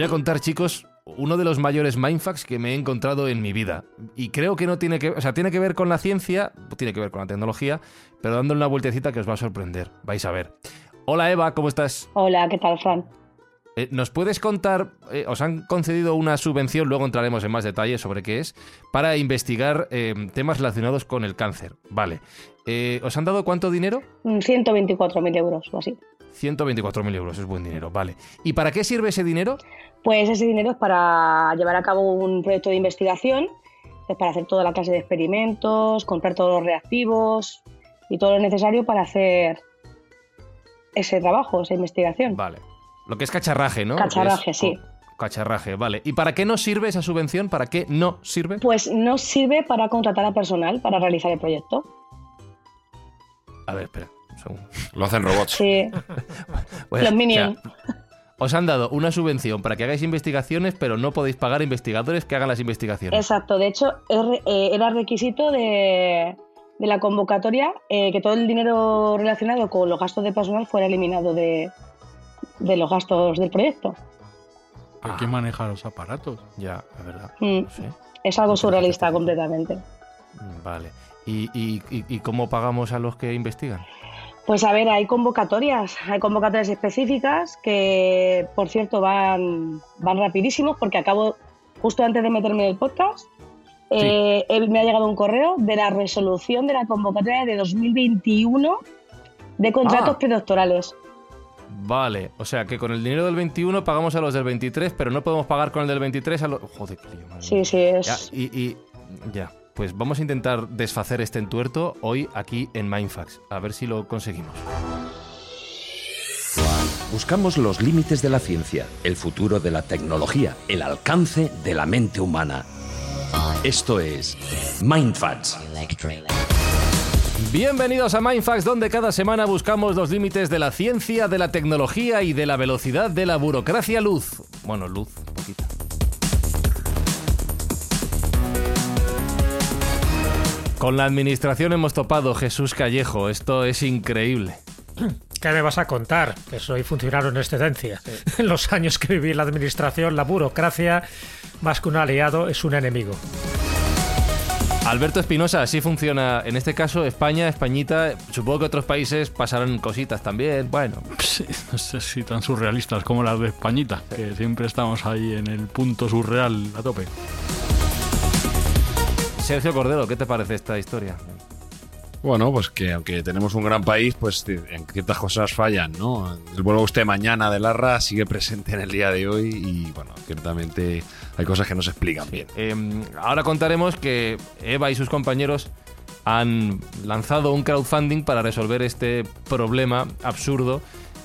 voy a contar, chicos, uno de los mayores mindfucks que me he encontrado en mi vida. Y creo que no tiene que, o sea, tiene que ver con la ciencia, tiene que ver con la tecnología, pero dándole una vueltecita que os va a sorprender. Vais a ver. Hola Eva, ¿cómo estás? Hola, ¿qué tal, Fran? Eh, ¿Nos puedes contar, eh, os han concedido una subvención, luego entraremos en más detalles sobre qué es, para investigar eh, temas relacionados con el cáncer? Vale. ¿Os han dado cuánto dinero? Mm, 124.000 euros o así. 124.000 euros, es buen dinero, vale. ¿Y para qué sirve ese dinero? Pues ese dinero es para llevar a cabo un proyecto de investigación, es para hacer toda la clase de experimentos, comprar todos los reactivos y todo lo necesario para hacer ese trabajo, esa investigación. Vale. Lo que es cacharraje, ¿no? Cacharraje, Es- sí. oh, cacharraje, vale. ¿Y para qué nos sirve esa subvención? ¿Para qué no sirve? Pues nos sirve para contratar a personal para realizar el proyecto. A ver, espera. Lo hacen robots. Sí, Pues, Los o Minions. sea, os han dado una subvención para que hagáis investigaciones, pero no podéis pagar a investigadores que hagan las investigaciones. exacto. De hecho, eh, era requisito de, de la convocatoria eh, que todo el dinero relacionado con los gastos de personal fuera eliminado de, de los gastos del proyecto. ¿Pero quién maneja los aparatos? Ya, es verdad. Mm, No sé. Es algo surrealista completamente. Vale. ¿Y, y- y- y cómo pagamos a los que investigan? Pues a ver, hay convocatorias, hay convocatorias específicas que, por cierto, van, van rapidísimos porque acabo, justo antes de meterme en el podcast, eh, he- me ha llegado un correo de la resolución de la convocatoria de 2021 de contratos Ah. predoctorales. Vale, o sea que con el dinero del 21 pagamos a los del 23, pero no podemos pagar con el del 23 a los... Joder, qué lío, madre Sí, sí, es... Ya, y, y- ya, pues vamos a intentar desfacer este entuerto hoy aquí en Mindfax. A ver si lo conseguimos. Buscamos los límites de la ciencia, el futuro de la tecnología, el alcance de la mente humana. Esto es Mindfacts. Bienvenidos a Mindfax, donde cada semana buscamos los límites de la ciencia, de la tecnología y de la velocidad de la burocracia luz. Bueno, luz, poquita. Con la administración hemos topado Jesús Callejo, esto es increíble. ¿Qué me vas a contar? Que soy funcionario en excedencia. En los años que viví en la administración, la burocracia, más que un aliado, es un enemigo. Alberto Espinosa, así funciona en este caso España, Españita, supongo que otros países pasarán cositas también, bueno. Sí, no sé si tan surrealistas como las de Españita, que siempre estamos ahí en el punto surreal a tope. Sergio Cordero, ¿qué te parece esta historia? Bueno, pues que aunque tenemos un gran país, pues t- en ciertas cosas fallan, ¿no? El vuelo usted mañana de Larra sigue presente en el día de hoy y, bueno, ciertamente hay cosas que no se explican bien. Eh, ahora contaremos que Eva y sus compañeros han lanzado un crowdfunding para resolver este problema absurdo.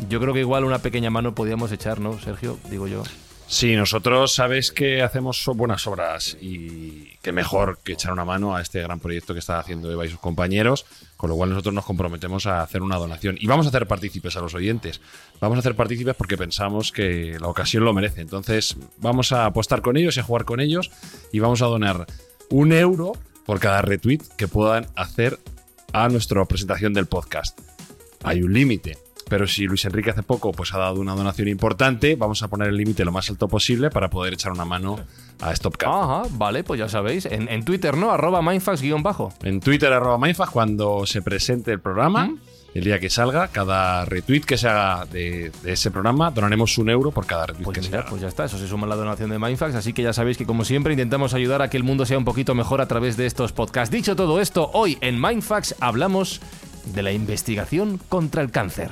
Yo creo que igual una pequeña mano podíamos echar, ¿no, Sergio? Digo yo. Sí, nosotros sabes que hacemos buenas obras y qué mejor que echar una mano a este gran proyecto que está haciendo Eva y sus compañeros, con lo cual nosotros nos comprometemos a hacer una donación y vamos a hacer partícipes a los oyentes. Vamos a hacer partícipes porque pensamos que la ocasión lo merece. Entonces vamos a apostar con ellos y a jugar con ellos y vamos a donar un euro por cada retweet que puedan hacer a nuestra presentación del podcast. Hay un límite. Pero si Luis Enrique hace poco pues ha dado una donación importante, vamos a poner el límite lo más alto posible para poder echar una mano a Stopcap. Ajá, vale, pues ya sabéis. En, en Twitter, ¿no? Arroba mindfax-bajo. En Twitter, arroba Mindfag, cuando se presente el programa, el día que salga, cada retweet que se haga de, de ese programa, donaremos un euro por cada retweet Pues que se haga. pues ya está, eso se suma la donación de Mindfax, así que ya sabéis que como siempre intentamos ayudar a que el mundo sea un poquito mejor a través de estos podcasts. Dicho todo esto, hoy en Mindfax hablamos de la investigación contra el cáncer.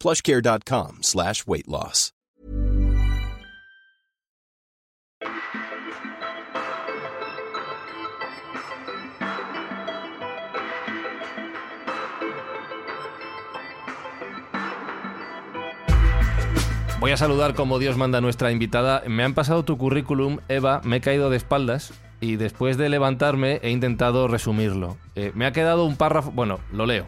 plushcare.com slash weight loss. Voy a saludar como Dios manda a nuestra invitada. Me han pasado tu currículum, Eva, me he caído de espaldas y después de levantarme he intentado resumirlo. Eh, me ha quedado un párrafo, bueno, lo leo.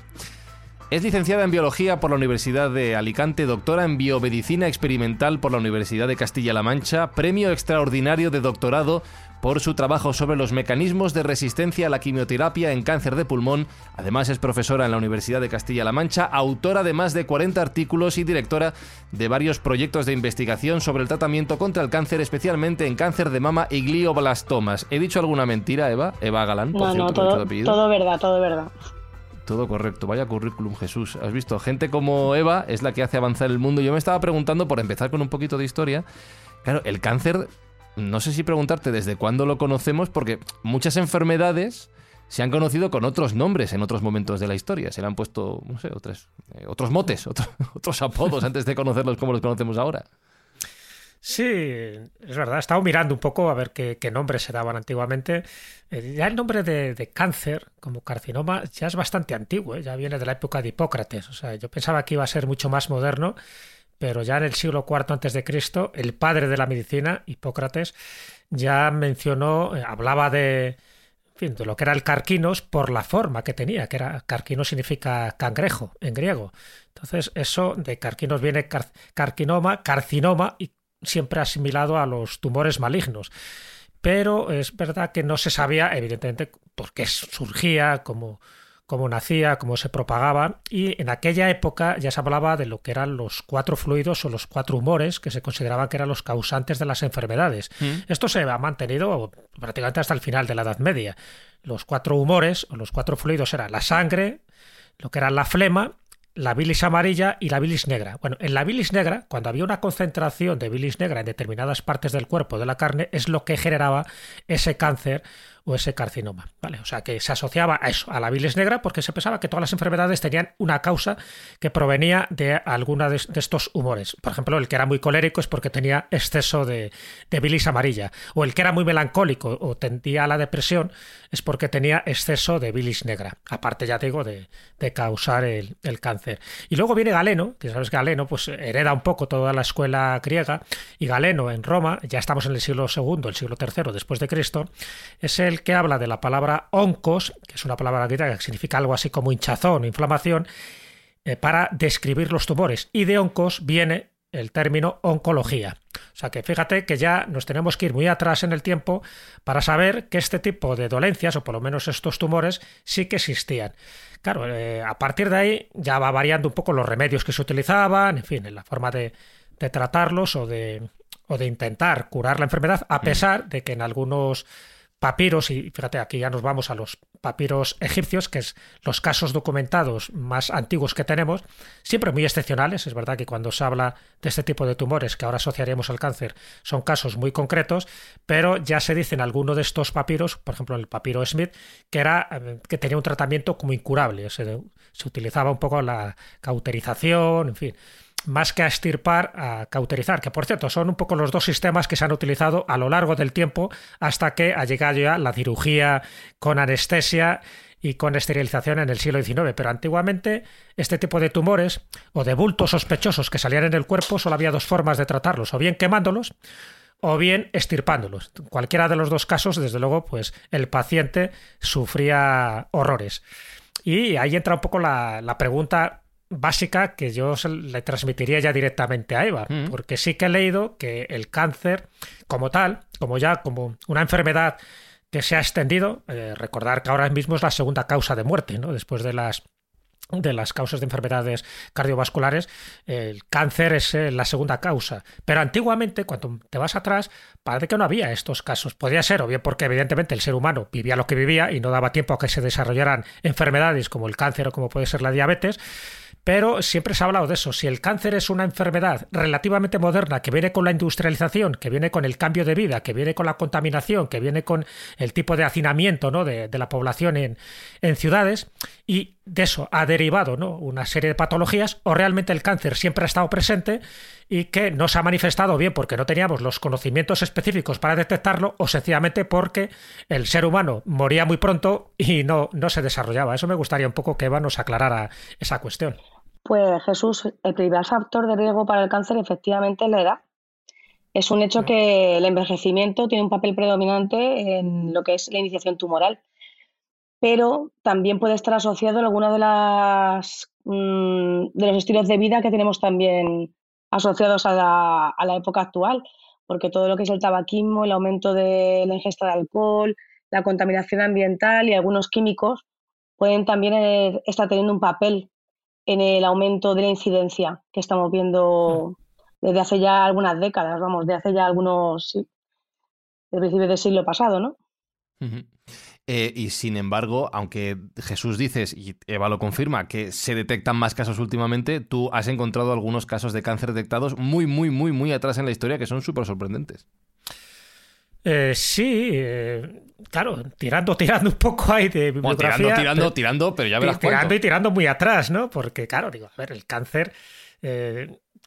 Es licenciada en Biología por la Universidad de Alicante, doctora en Biomedicina Experimental por la Universidad de Castilla-La Mancha, premio extraordinario de doctorado por su trabajo sobre los mecanismos de resistencia a la quimioterapia en cáncer de pulmón. Además es profesora en la Universidad de Castilla-La Mancha, autora de más de 40 artículos y directora de varios proyectos de investigación sobre el tratamiento contra el cáncer, especialmente en cáncer de mama y glioblastomas. ¿He dicho alguna mentira, Eva? Eva Galán, por No, cierto, no, todo, todo verdad, todo verdad. Todo correcto, vaya currículum Jesús. Has visto, gente como Eva es la que hace avanzar el mundo. Yo me estaba preguntando, por empezar con un poquito de historia, claro, el cáncer, no sé si preguntarte desde cuándo lo conocemos, porque muchas enfermedades se han conocido con otros nombres en otros momentos de la historia. Se le han puesto, no sé, otros, eh, otros motes, otro- otros apodos antes de conocerlos como los conocemos ahora. Sí, es verdad. He estado mirando un poco a ver qué, qué nombres se daban antiguamente. Eh, ya el nombre de, cáncer como carcinoma ya es bastante antiguo, ¿eh? ya viene de la época de Hipócrates. O sea, yo pensaba que iba a ser mucho más moderno, pero ya en el siglo IV antes de Cristo, el padre de la medicina, Hipócrates, ya mencionó, eh, hablaba de, de lo que era el carquinos por la forma que tenía, que era carquino significa cangrejo en griego. Entonces, eso de carquinos viene car- carcinoma, carcinoma y siempre asimilado a los tumores malignos. Pero es verdad que no se sabía, evidentemente, por qué surgía, cómo, cómo nacía, cómo se propagaba. Y en aquella época ya se hablaba de lo que eran los cuatro fluidos o los cuatro humores que se consideraban que eran los causantes de las enfermedades. Esto se ha mantenido prácticamente hasta el final de la Edad Media. Los cuatro humores o los cuatro fluidos eran la sangre, lo que era la flema, la bilis amarilla y la bilis negra. Bueno, en la bilis negra, cuando había una concentración de bilis negra en determinadas partes del cuerpo de la carne, es lo que generaba ese cáncer o ese carcinoma. ¿vale? O sea, que se asociaba a eso, a la bilis negra, porque se pensaba que todas las enfermedades tenían una causa que provenía de alguna de, estos humores. Por ejemplo, el que era muy colérico es porque tenía exceso de, bilis amarilla, o el que era muy melancólico o tendía a la depresión es porque tenía exceso de bilis negra, aparte ya digo de, causar el, cáncer. Y luego viene Galeno, que sabes Galeno pues hereda un poco toda la escuela griega, y Galeno en Roma, ya estamos en el siglo II, el siglo III después de Cristo, es el que habla de la palabra oncos, que es una palabra griega que significa algo así como hinchazón o inflamación, eh, para describir los tumores. Y de oncos viene el término oncología. O sea que fíjate que ya nos tenemos que ir muy atrás en el tiempo para saber que este tipo de dolencias, o por lo menos estos tumores, sí que existían. Claro, eh, a partir de ahí ya va variando un poco los remedios que se utilizaban, en fin, en la forma de, de tratarlos o de, o de intentar curar la enfermedad, a pesar de que en algunos papiros, y fíjate, aquí ya nos vamos a los papiros egipcios, que es los casos documentados más antiguos que tenemos, siempre muy excepcionales. Es verdad que cuando se habla de este tipo de tumores que ahora asociaríamos al cáncer, son casos muy concretos, pero ya se dice en alguno de estos papiros, por ejemplo el papiro Smith, que era eh, que tenía un tratamiento como incurable. Se utilizaba un poco la cauterización, en fin más que a estirpar, a cauterizar, que por cierto son un poco los dos sistemas que se han utilizado a lo largo del tiempo hasta que ha llegado ya la cirugía con anestesia y con esterilización en el siglo XIX. Pero antiguamente este tipo de tumores o de bultos sospechosos que salían en el cuerpo solo había dos formas de tratarlos, o bien quemándolos o bien estirpándolos. En cualquiera de los dos casos, desde luego, pues el paciente sufría horrores. Y ahí entra un poco la pregunta básica que yo le transmitiría ya directamente a Eva, mm. porque sí que he leído que el cáncer como tal, como ya como una enfermedad que se ha extendido, eh, recordar que ahora mismo es la segunda causa de muerte, ¿no? después de las de las causas de enfermedades cardiovasculares, el cáncer es eh, la segunda causa. Pero antiguamente, cuando te vas atrás, parece que no había estos casos. Podría ser, o bien porque evidentemente el ser humano vivía lo que vivía y no daba tiempo a que se desarrollaran enfermedades como el cáncer o como puede ser la diabetes, pero siempre se ha hablado de eso. Si el cáncer es una enfermedad relativamente moderna que viene con la industrialización, que viene con el cambio de vida, que viene con la contaminación, que viene con el tipo de hacinamiento ¿no? de, la población en, ciudades, y de eso ha derivado una serie de patologías, o realmente el cáncer siempre ha estado presente y que no se ha manifestado bien porque no teníamos los conocimientos específicos para detectarlo, o sencillamente porque el ser humano moría muy pronto y no, no se desarrollaba. Eso me gustaría un poco que Eva nos aclarara esa cuestión. Pues Jesús, el primer factor de riesgo para el cáncer efectivamente es la edad. Es un hecho que el envejecimiento tiene un papel predominante en lo que es la iniciación tumoral pero también puede estar asociado a alguno de, las, mm, de los estilos de vida que tenemos también asociados a la, a la, época actual, porque todo lo que es el tabaquismo, el aumento de la ingesta de alcohol, la contaminación ambiental y algunos químicos pueden también eh, estar teniendo un papel en el aumento de la incidencia que estamos viendo desde hace ya algunas décadas, vamos, de hace ya algunos, sí, de principios del siglo pasado, ¿no? Eh, y sin embargo, aunque Jesús dices, y Eva lo confirma, que se detectan más casos últimamente, tú has encontrado algunos casos de cáncer detectados muy, muy, muy, muy atrás en la historia que son súper sorprendentes. Eh, sí, eh, claro, tirando, tirando un poco ahí de bibliografía. tirando, tirando, tirando, pero ya verás Tirando y tirando muy atrás, ¿no? Porque, claro, digo, a ver, el cáncer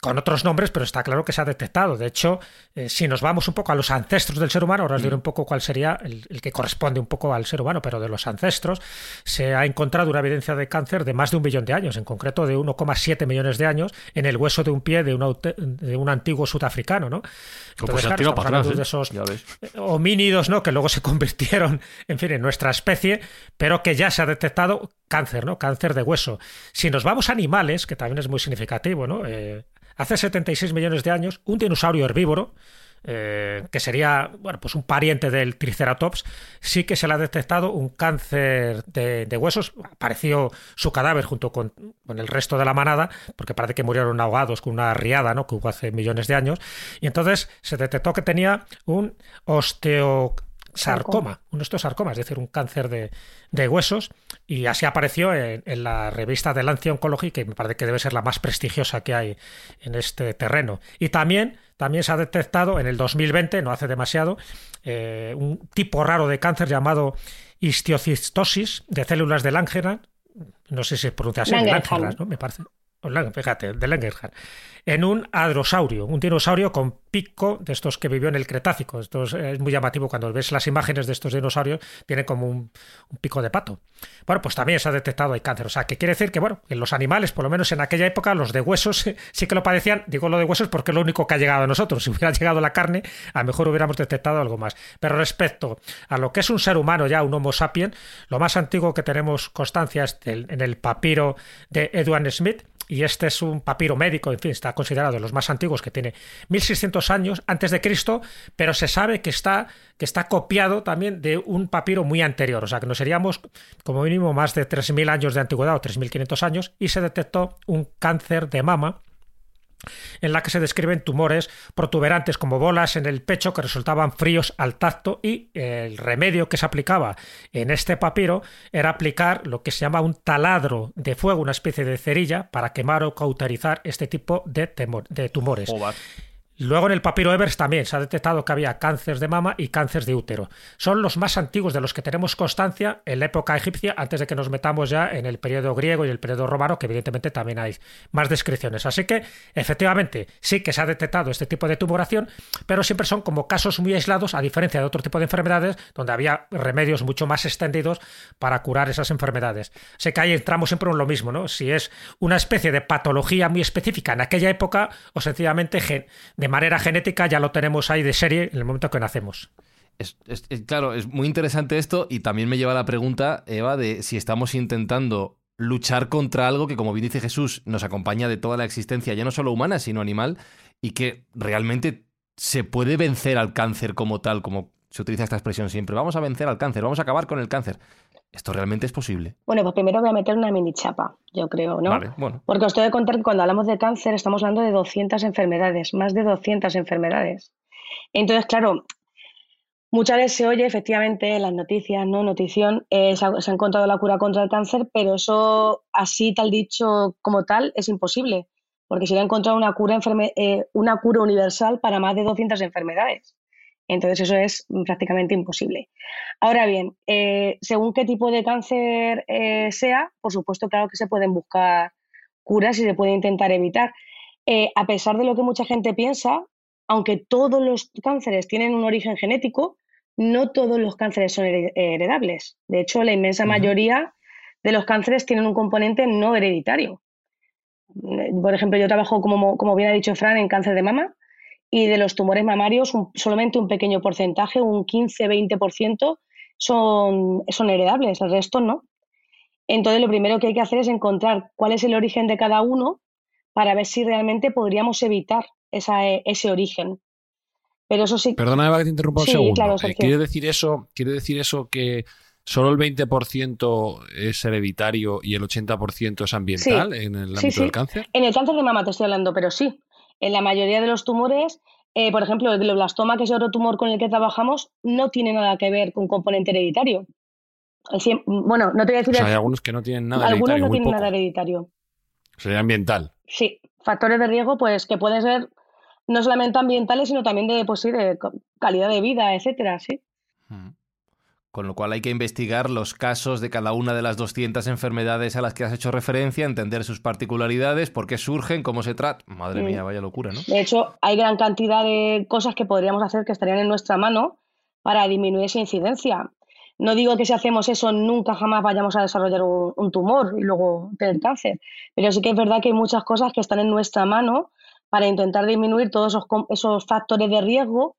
con otros nombres, pero está claro que se ha detectado. De hecho, eh, si nos vamos un poco a los ancestros del ser humano, ahora os diré mm. un poco cuál sería el, que corresponde un poco al ser humano, pero de los ancestros, se ha encontrado una evidencia de cáncer de más de un millón de años, en concreto de 1,7 millones de años, en el hueso de un pie de un, de un antiguo sudafricano, ¿no? Entonces, claro, para atrás, de esos homínidos, ¿no? Que luego se convirtieron, en fin, en nuestra especie, pero que ya se ha detectado cáncer, ¿no? Cáncer de hueso. Si nos vamos a animales, que también es muy significativo, ¿no? Eh, hace 76 millones de años, un dinosaurio herbívoro, eh, que sería bueno, pues un pariente del Triceratops, sí que se le ha detectado un cáncer de, huesos. Apareció su cadáver junto con, el resto de la manada, porque parece que murieron ahogados con una riada ¿no? que hubo hace millones de años. Y entonces se detectó que tenía un osteo sarcoma, un osteosarcoma, es decir, un cáncer de, huesos, y así apareció en, la revista de Lancia Oncology, que me parece que debe ser la más prestigiosa que hay en este terreno. Y también, también se ha detectado en el 2020, no hace demasiado, eh, un tipo raro de cáncer llamado histiocistosis de células de Langerhans, no sé si se pronuncia así, Langerhans, ¿no? Me parece. Fíjate, de Langerhans en un adrosaurio, un dinosaurio con pico de estos que vivió en el Cretácico. Esto es, muy llamativo cuando ves las imágenes de estos dinosaurios, tiene como un, pico de pato. Bueno, pues también se ha detectado el cáncer. O sea, que quiere decir que, bueno, en los animales, por lo menos en aquella época, los de huesos sí que lo padecían. Digo lo de huesos porque es lo único que ha llegado a nosotros. Si hubiera llegado la carne, a lo mejor hubiéramos detectado algo más. Pero respecto a lo que es un ser humano ya, un Homo sapiens, lo más antiguo que tenemos constancia es en el papiro de Edward Smith, y este es un papiro médico, en fin, está considerado de los más antiguos, que tiene 1600 años antes de Cristo, pero se sabe que está, que está copiado también de un papiro muy anterior, o sea que nos seríamos como mínimo más de 3000 años de antigüedad o 3500 años, y se detectó un cáncer de mama en la que se describen tumores protuberantes como bolas en el pecho que resultaban fríos al tacto y el remedio que se aplicaba en este papiro era aplicar lo que se llama un taladro de fuego, una especie de cerilla para quemar o cauterizar este tipo de, tumores. Luego en el papiro Evers también se ha detectado que había cáncer de mama y cáncer de útero. Son los más antiguos de los que tenemos constancia en la época egipcia, antes de que nos metamos ya en el periodo griego y el periodo romano, que evidentemente también hay más descripciones. Así que, efectivamente, sí que se ha detectado este tipo de tumoración, pero siempre son como casos muy aislados, a diferencia de otro tipo de enfermedades, donde había remedios mucho más extendidos para curar esas enfermedades. Sé que ahí entramos siempre en lo mismo, ¿no? Si es una especie de patología muy específica en aquella época o sencillamente de manera genética ya lo tenemos ahí de serie en el momento que nacemos. Es, claro, es muy interesante esto y también me lleva a la pregunta, Eva, de si estamos intentando luchar contra algo que, como bien dice Jesús, nos acompaña de toda la existencia, ya no solo humana, sino animal, y que realmente se puede vencer al cáncer como tal, como se utiliza esta expresión siempre. Vamos a vencer al cáncer, vamos a acabar con el cáncer. ¿Esto realmente es posible? Bueno, pues primero voy a meter una mini chapa, yo creo, ¿no? Vale, bueno. Porque os tengo que contar que cuando hablamos de cáncer estamos hablando de 200 enfermedades, más de 200 enfermedades. Entonces, claro, muchas veces se oye efectivamente en las noticias, ¿no? Notición, eh, se, ha, se ha encontrado la cura contra el cáncer, pero eso así tal dicho como tal es imposible, porque se ha encontrado una cura, enferme- eh, una cura universal para más de 200 enfermedades. Entonces eso es prácticamente imposible. Ahora bien, eh, según qué tipo de cáncer eh, sea, por supuesto, claro que se pueden buscar curas y se puede intentar evitar. Eh, a pesar de lo que mucha gente piensa, aunque todos los cánceres tienen un origen genético, no todos los cánceres son hered- heredables. De hecho, la inmensa mayoría de los cánceres tienen un componente no hereditario. Por ejemplo, yo trabajo, como, como bien ha dicho Fran, en cáncer de mama y de los tumores mamarios un- solamente un pequeño porcentaje, un 15-20%, son, son heredables, el resto no. Entonces, lo primero que hay que hacer es encontrar cuál es el origen de cada uno para ver si realmente podríamos evitar esa, ese origen. Pero eso sí, Perdona, Eva, que te interrumpa un Sí, segundo. claro, Eh. ¿quiere, decir eso, ¿Quiere decir eso que solo el 20% es hereditario y el 80% es ambiental en el ámbito sí. del cáncer? En el cáncer de mama te estoy hablando, pero sí. En la mayoría de los tumores, eh, por ejemplo, el glioblastoma, que es otro tumor con el que trabajamos, no tiene nada que ver con componente hereditario. Bueno, no te voy a O decir sea, hay algunos que no tienen nada algunos hereditario, no muy tienen poco. nada hereditario. Sería ambiental. Sí, factores de riesgo, pues que pueden ser no solamente ambientales, sino también de, pues, sí, de calidad de vida, etcétera, sí. Mm. Con lo cual hay que investigar los casos de cada una de las 200 enfermedades a las que has hecho referencia, entender sus particularidades, por qué surgen, cómo se tratan. Madre Mm. mía, vaya locura, ¿no? De hecho, hay gran cantidad de cosas que podríamos hacer que estarían en nuestra mano para disminuir esa incidencia. No digo que si hacemos eso nunca jamás vayamos a desarrollar un, tumor y luego tener cáncer, pero sí que es verdad que hay muchas cosas que están en nuestra mano para intentar disminuir todos esos, esos factores de riesgo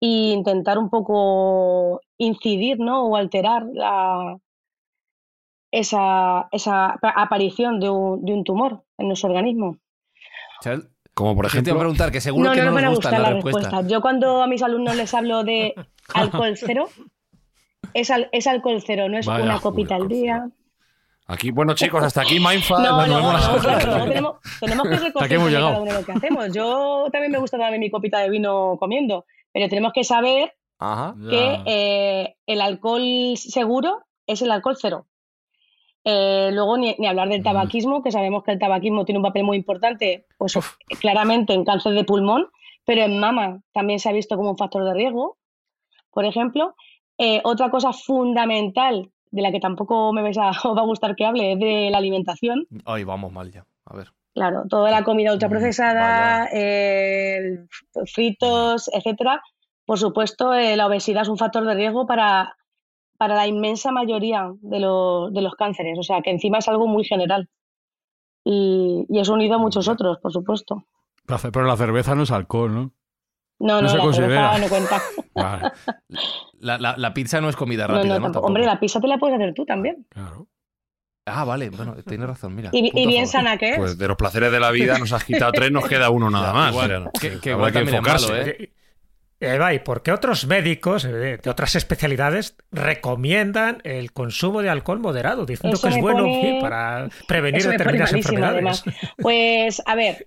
e intentar un poco incidir ¿no? o alterar la, esa, esa aparición de un, de un tumor en nuestro organismo. Como por iba a ejemplo, preguntar, que seguro no, que no, no, no me nos a gustan gustar las la respuestas. respuesta. Yo cuando a mis alumnos les hablo de alcohol cero, es, al- es alcohol cero, no es Vaya, una copita al día. aquí, bueno, chicos, hasta aquí Mindful. No, no, no, claro, tenemos, tenemos que recoger de cada uno lo que hacemos. Yo también me gusta darme mi copita de vino comiendo, pero tenemos que saber Ajá. que eh, el alcohol seguro es el alcohol cero. Eh, luego ni, ni hablar del tabaquismo, que sabemos que el tabaquismo tiene un papel muy importante, pues claramente en cáncer de pulmón, pero en mama también se ha visto como un factor de riesgo, por ejemplo. Eh, otra cosa fundamental de la que tampoco me vais a, os va a gustar que hable es de la alimentación. Ay, vamos mal ya. A ver. Claro, toda la comida ultraprocesada, vaya. eh, fritos, etcétera. Por supuesto, eh, la obesidad es un factor de riesgo para, para la inmensa mayoría de los, de los cánceres. O sea, que encima es algo muy general. Y, y eso unido a muchos otros, por supuesto. Pero la cerveza no es alcohol, ¿no? No, No no, se la considera. cerveza no cuenta. Vale, La, la- la pizza no es comida rápida, no. Hombre, la pizza te la puedes hacer tú también. claro. Ah, vale, bueno, tienes razón, mira. Y, y bien favor. sana que es. Pues de los placeres de la vida nos has quitado tres, nos queda uno nada más. igual, O sea, que- que igual que enfocarse. malo, ¿eh? Eva, ¿y por qué otros médicos eh, de otras especialidades recomiendan el consumo de alcohol moderado, diciendo Eso que es bueno pone- para prevenir determinadas enfermedades? además. Pues, a ver,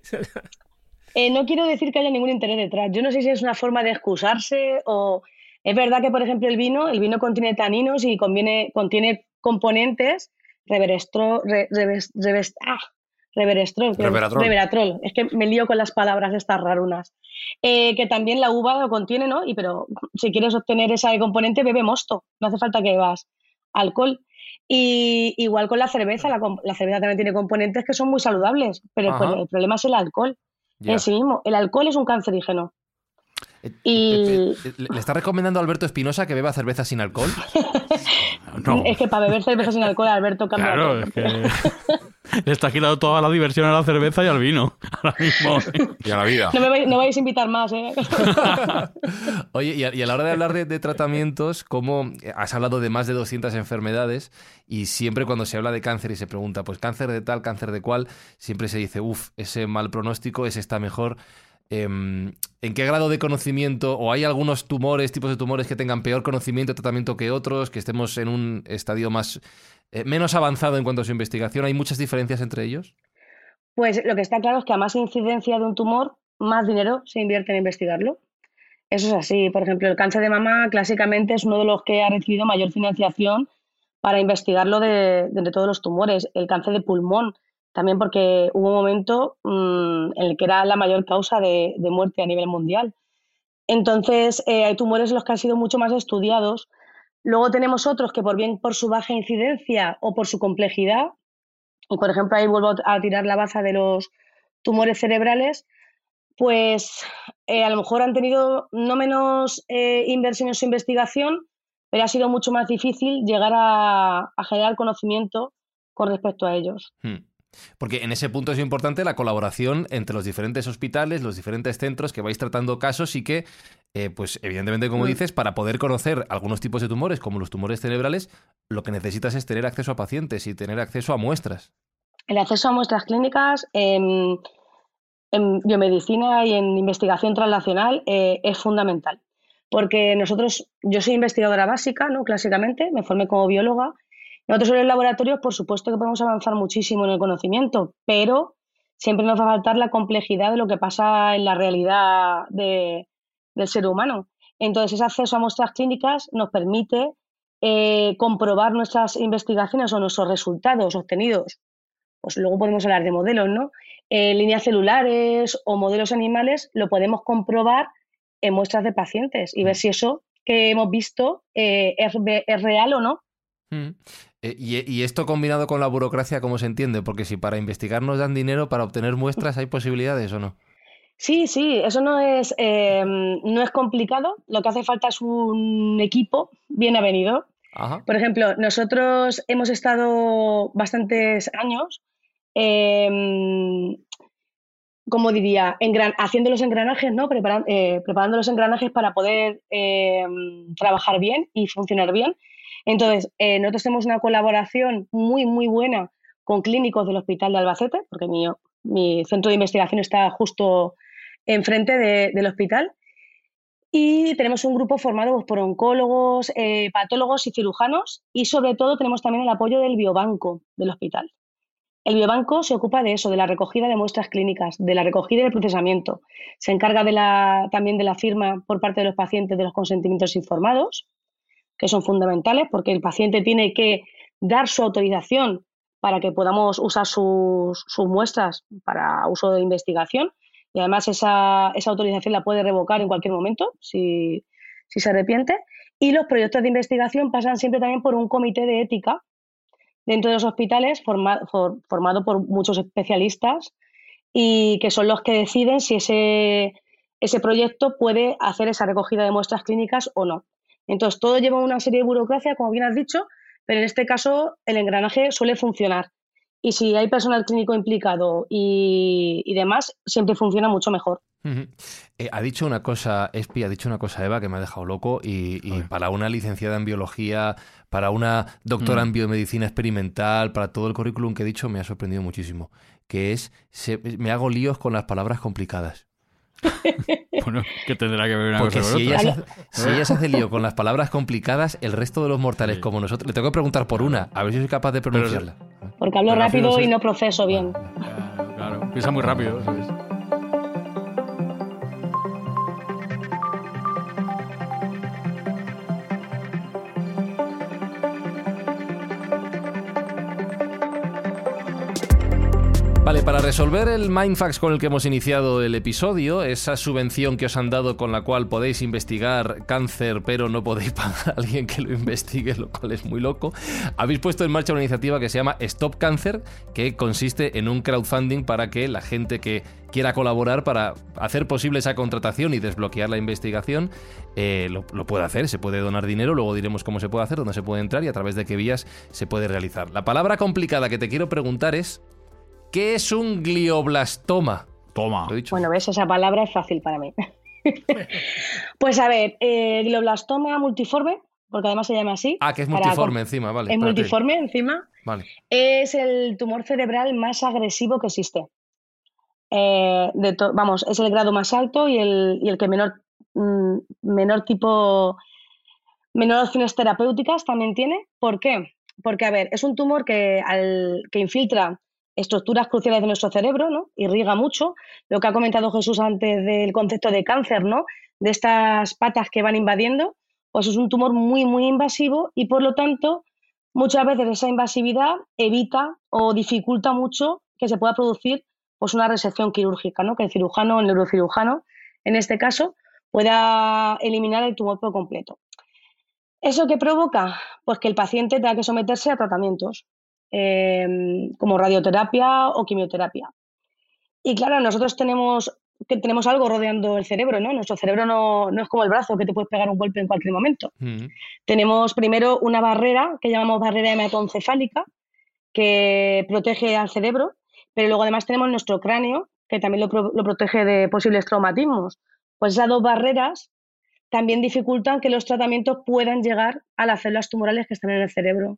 eh, no quiero decir que haya ningún interés detrás. Yo no sé si es una forma de excusarse o... Es verdad que, por ejemplo, el vino, el vino contiene taninos y conviene, contiene componentes reverestro, re- reves- reves- ah, reverestrol, que- Reveratrol. reveratrol. Es que me lío con las palabras estas rarunas. Eh, que también la uva lo contiene, ¿no? Y pero si quieres obtener ese componente, bebe mosto. No hace falta que bebas alcohol. Y igual con la cerveza, la, cerveza también tiene componentes que son muy saludables, pero el, problema es el alcohol Ya. en sí mismo. El alcohol es un cancerígeno. Eh, Y- eh, eh, ¿Le le está recomendando a Alberto Espinosa que beba cerveza sin alcohol? No. Es que para beber cerveza sin alcohol, Alberto cambia. Claro, es que le está quitando toda la diversión a la cerveza y al vino. Ahora mismo. Y a la vida. No me vais, no vais a invitar más, ¿eh? Oye, y a, y a la hora de hablar de, de tratamientos, como has hablado de más de 200 enfermedades y siempre cuando se habla de cáncer y se pregunta, pues cáncer de tal, cáncer de cual, siempre se dice, uff, ese mal pronóstico, ese está mejor. Em, ¿en qué grado de conocimiento o hay algunos tumores, tipos de tumores que tengan peor conocimiento de tratamiento que otros, que estemos en un estadio más eh, menos avanzado en cuanto a su investigación? ¿Hay muchas diferencias entre ellos? Pues lo que está claro es que a más incidencia de un tumor, más dinero se invierte en investigarlo. Eso es así. Por ejemplo, el cáncer de mama clásicamente es uno de los que ha recibido mayor financiación para investigarlo de, todos los tumores. El cáncer de pulmón, también porque hubo un momento mm, en el que era la mayor causa de, muerte a nivel mundial. Entonces, eh, hay tumores los que han sido mucho más estudiados. Luego tenemos otros que por bien por su baja incidencia o por su complejidad, y por ejemplo ahí vuelvo a tirar la baza de los tumores cerebrales, pues eh, a lo mejor han tenido no menos eh, inversión en su investigación, pero ha sido mucho más difícil llegar a, generar conocimiento con respecto a ellos. Hmm. Porque en ese punto es importante la colaboración entre los diferentes hospitales, los diferentes centros que vais tratando casos y que, eh, pues evidentemente, como hmm. dices, para poder conocer algunos tipos de tumores, como los tumores cerebrales, lo que necesitas es tener acceso a pacientes y tener acceso a muestras. El acceso a muestras clínicas, en biomedicina y en investigación translacional eh, es fundamental. Porque nosotros, yo soy investigadora básica, ¿no? Clásicamente, me formé como bióloga. Nosotros en los laboratorios, por supuesto que podemos avanzar muchísimo en el conocimiento, pero siempre nos va a faltar la complejidad de lo que pasa en la realidad del ser humano. Entonces, ese acceso a muestras clínicas nos permite eh, comprobar nuestras investigaciones o nuestros resultados obtenidos. Pues luego podemos hablar de modelos, ¿no? Eh, líneas celulares o modelos animales, lo podemos comprobar en muestras de pacientes y ver mm. si eso que hemos visto eh, es, real o no. Mm. Eh, y, esto combinado con la burocracia, ¿cómo se entiende? Porque si para investigar nos dan dinero, para obtener muestras hay posibilidades o no. Sí, sí, eso no es, no es complicado. Lo que hace falta es un equipo bien avenido. Por ejemplo, nosotros hemos estado bastantes años Em, como diría, haciendo los engranajes, ¿no? Eh, preparando los engranajes para poder em, trabajar bien y funcionar bien. Entonces, eh, nosotros tenemos una colaboración muy, muy buena con clínicos del Hospital de Albacete, porque mi, mi centro de investigación está justo enfrente del hospital. Y tenemos un grupo formado pues, por oncólogos, eh, patólogos y cirujanos y sobre todo tenemos también el apoyo del biobanco del hospital. El biobanco se ocupa de eso, de la recogida de muestras clínicas, de la recogida y del procesamiento. Se encarga también de la firma por parte de los pacientes de los consentimientos informados, que son fundamentales porque el paciente tiene que dar su autorización para que podamos usar sus, muestras para uso de investigación y además esa, autorización la puede revocar en cualquier momento si, si se arrepiente. Y los proyectos de investigación pasan siempre también por un comité de ética dentro de los hospitales formado por muchos especialistas y que son los que deciden si ese, ese proyecto puede hacer esa recogida de muestras clínicas o no. Entonces, todo lleva una serie de burocracia, como bien has dicho, pero en este caso el engranaje suele funcionar. Y si hay personal clínico implicado y, y demás, siempre funciona mucho mejor. Eh, ha dicho una cosa, Espi, ha dicho una cosa, Eva, que me ha dejado loco. Y, para una licenciada en biología, para una doctora mm. en biomedicina experimental, para todo el currículum que he dicho, me ha sorprendido muchísimo. Que es, me hago líos con las palabras complicadas. bueno, que tendrá que ver una Porque cosa si, ella se, si ella se hace lío con las palabras complicadas, el resto de los mortales como nosotros, le tengo que preguntar por una, a ver si soy capaz de pronunciarla. Porque hablo rápido y no proceso bien. Claro, piensa muy rápido. ¿sabes? Vale, para resolver el Mindfax con el que hemos iniciado el episodio, esa subvención que os han dado con la cual podéis investigar cáncer, pero no podéis pagar a alguien que lo investigue, lo cual es muy loco, habéis puesto en marcha una iniciativa que se llama Stop Cáncer, que consiste en un crowdfunding para que la gente que quiera colaborar para hacer posible esa contratación y desbloquear la investigación, eh, lo, lo, puede hacer, se puede donar dinero, luego diremos cómo se puede hacer, dónde se puede entrar y a través de qué vías se puede realizar. La palabra complicada que te quiero preguntar es ¿Qué es un glioblastoma? Toma. Bueno, ves, esa palabra es fácil para mí. pues a ver, eh, glioblastoma multiforme, porque además se llama así. Ah, que es multiforme encima, vale. Es multiforme encima. Vale. Es el tumor cerebral más agresivo que existe. eh, de vamos, es el grado más alto y el, y el que menor, mm, menor tipo, menor opciones terapéuticas también tiene. ¿Por qué? Porque, a ver, es un tumor que, al, que infiltra estructuras cruciales de nuestro cerebro, ¿no? Irriga mucho. Lo que ha comentado Jesús antes del concepto de cáncer, ¿no? De estas patas que van invadiendo, pues es un tumor muy, muy invasivo y por lo tanto, muchas veces esa invasividad evita o dificulta mucho que se pueda producir pues una resección quirúrgica, ¿no? Que el cirujano o el neurocirujano, en este caso, pueda eliminar el tumor por completo. ¿Eso qué provoca? Pues que el paciente tenga que someterse a tratamientos Em, como radioterapia o quimioterapia. Y claro, nosotros tenemos, que tenemos algo rodeando el cerebro, ¿no? Nuestro cerebro no, es como el brazo que te puedes pegar un golpe en cualquier momento. Mm. Tenemos primero una barrera que llamamos barrera hematoencefálica que protege al cerebro, pero luego además tenemos nuestro cráneo que también lo, lo protege de posibles traumatismos. Pues esas dos barreras también dificultan que los tratamientos puedan llegar a las células tumorales que están en el cerebro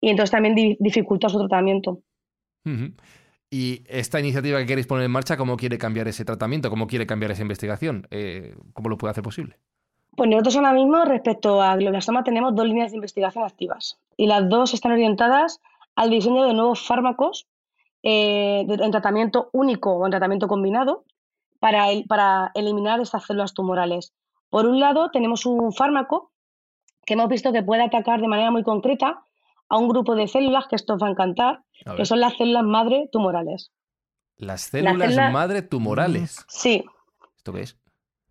y entonces también dificulta su tratamiento. Y esta iniciativa que queréis poner en marcha, ¿cómo quiere cambiar ese tratamiento? ¿Cómo quiere cambiar esa investigación? Eh, ¿Cómo lo puede hacer posible? Pues nosotros ahora mismo, respecto a glioblastoma, tenemos dos líneas de investigación activas y las dos están orientadas al diseño de nuevos fármacos eh, en tratamiento único o en tratamiento combinado para, para eliminar estas células tumorales. Por un lado, tenemos un fármaco que hemos visto que puede atacar de manera muy concreta a un grupo de células que esto os va a encantar, que son las células madre tumorales. Las células madre tumorales. Sí. ¿Esto qué es?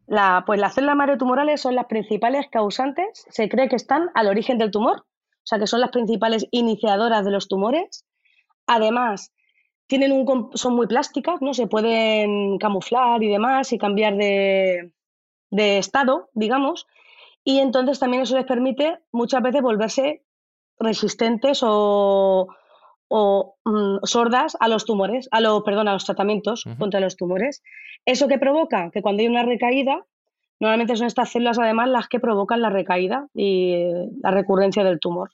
La, pues las células madre tumorales son las principales causantes, se cree que están al origen del tumor, o sea que son las principales iniciadoras de los tumores. Además, tienen un, son muy plásticas, ¿no? Se pueden camuflar y demás y cambiar de, de estado, digamos. Y entonces también eso les permite muchas veces volverse resistentes o, mm, sordas a los tumores, a lo, perdón, a los tratamientos contra los tumores. ¿Eso que provoca? Que cuando hay una recaída, normalmente son estas células además las que provocan la recaída y eh, la recurrencia del tumor.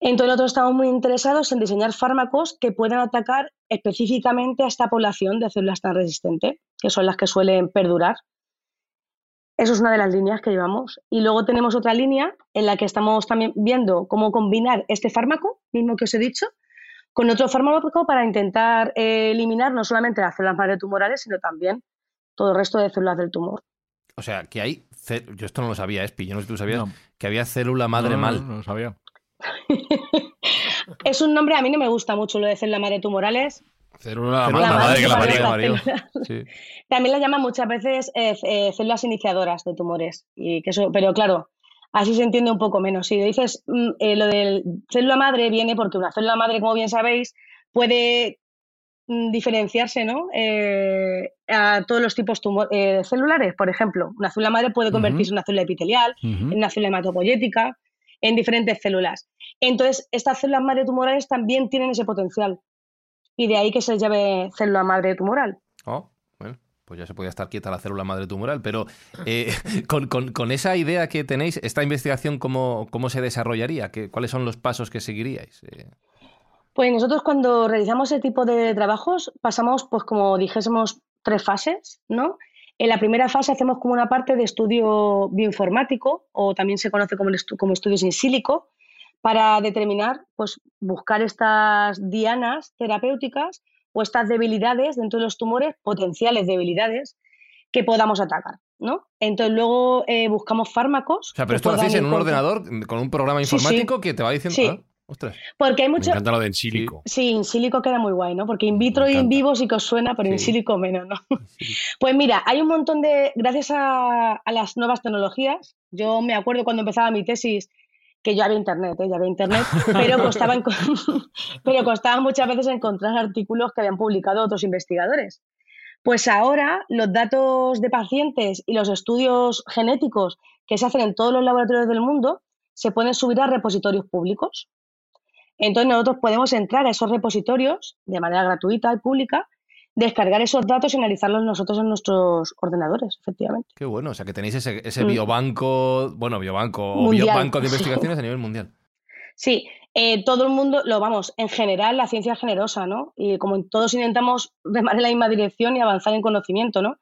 Entonces nosotros estamos muy interesados en diseñar fármacos que puedan atacar específicamente a esta población de células tan resistentes, que son las que suelen perdurar eso es una de las líneas que llevamos. Y luego tenemos otra línea en la que estamos también viendo cómo combinar este fármaco, mismo que os he dicho, con otro fármaco para intentar eh, eliminar no solamente las células madre tumorales, sino también todo el resto de células del tumor. O sea, que hay. Yo esto no lo sabía, Espi, yo no sé si tú sabías que había célula madre mal. No, lo sabía. es un nombre, a mí no me gusta mucho lo de célula madre tumorales. Célula, madre, que la También la llaman muchas veces eh, eh, células iniciadoras de tumores. Y que eso, pero claro, así se entiende un poco menos. Si dices mm, eh, lo de célula madre, viene porque una célula madre, como bien sabéis, puede mm, diferenciarse ¿no? a todos los tipos celulares. Por ejemplo, una célula madre puede convertirse en una célula epitelial, en una célula hematopoyética, en diferentes células. Entonces, estas células madre tumorales también tienen ese potencial y de ahí que se llame célula madre tumoral. Oh, bueno, pues ya se podía estar quieta la célula madre tumoral, pero eh, con, esa idea que tenéis, ¿esta investigación cómo, cómo se desarrollaría? ¿Qué, ¿Cuáles son los pasos que seguiríais? Eh, pues nosotros cuando realizamos ese tipo de trabajos pasamos, pues como dijésemos, tres fases, ¿no? En la primera fase hacemos como una parte de estudio bioinformático o también se conoce como, como estudios in sílico, para determinar, pues buscar estas dianas terapéuticas o estas debilidades dentro de los tumores, potenciales debilidades que podamos atacar, ¿no? Entonces luego eh, buscamos fármacos. O sea, pero esto lo hacéis en un ordenador con un programa informático que te va diciendo. Sí. Ah, Porque hay mucho. Me encanta lo de en sílico. Sí, en sílico queda muy guay, ¿no? Porque in vitro y en vivo sí que os suena, pero en sílico menos, ¿no? Pues mira, hay un montón de. Gracias a, a, las nuevas tecnologías, yo me acuerdo cuando empezaba mi tesis que ya había internet, ¿eh? ya había internet, pero costaba, pero costaba muchas veces encontrar artículos que habían publicado otros investigadores. Pues ahora los datos de pacientes y los estudios genéticos que se hacen en todos los laboratorios del mundo se pueden subir a repositorios públicos. Entonces nosotros podemos entrar a esos repositorios de manera gratuita y pública descargar esos datos y analizarlos nosotros en nuestros ordenadores, efectivamente. Qué bueno, o sea que tenéis ese, mm. biobanco, bueno, biobanco o biobanco de investigaciones a nivel mundial. Sí, Eh, todo el mundo, lo vamos, en general la ciencia es generosa, ¿no? Y como todos intentamos remar en la misma dirección y avanzar en conocimiento, ¿no?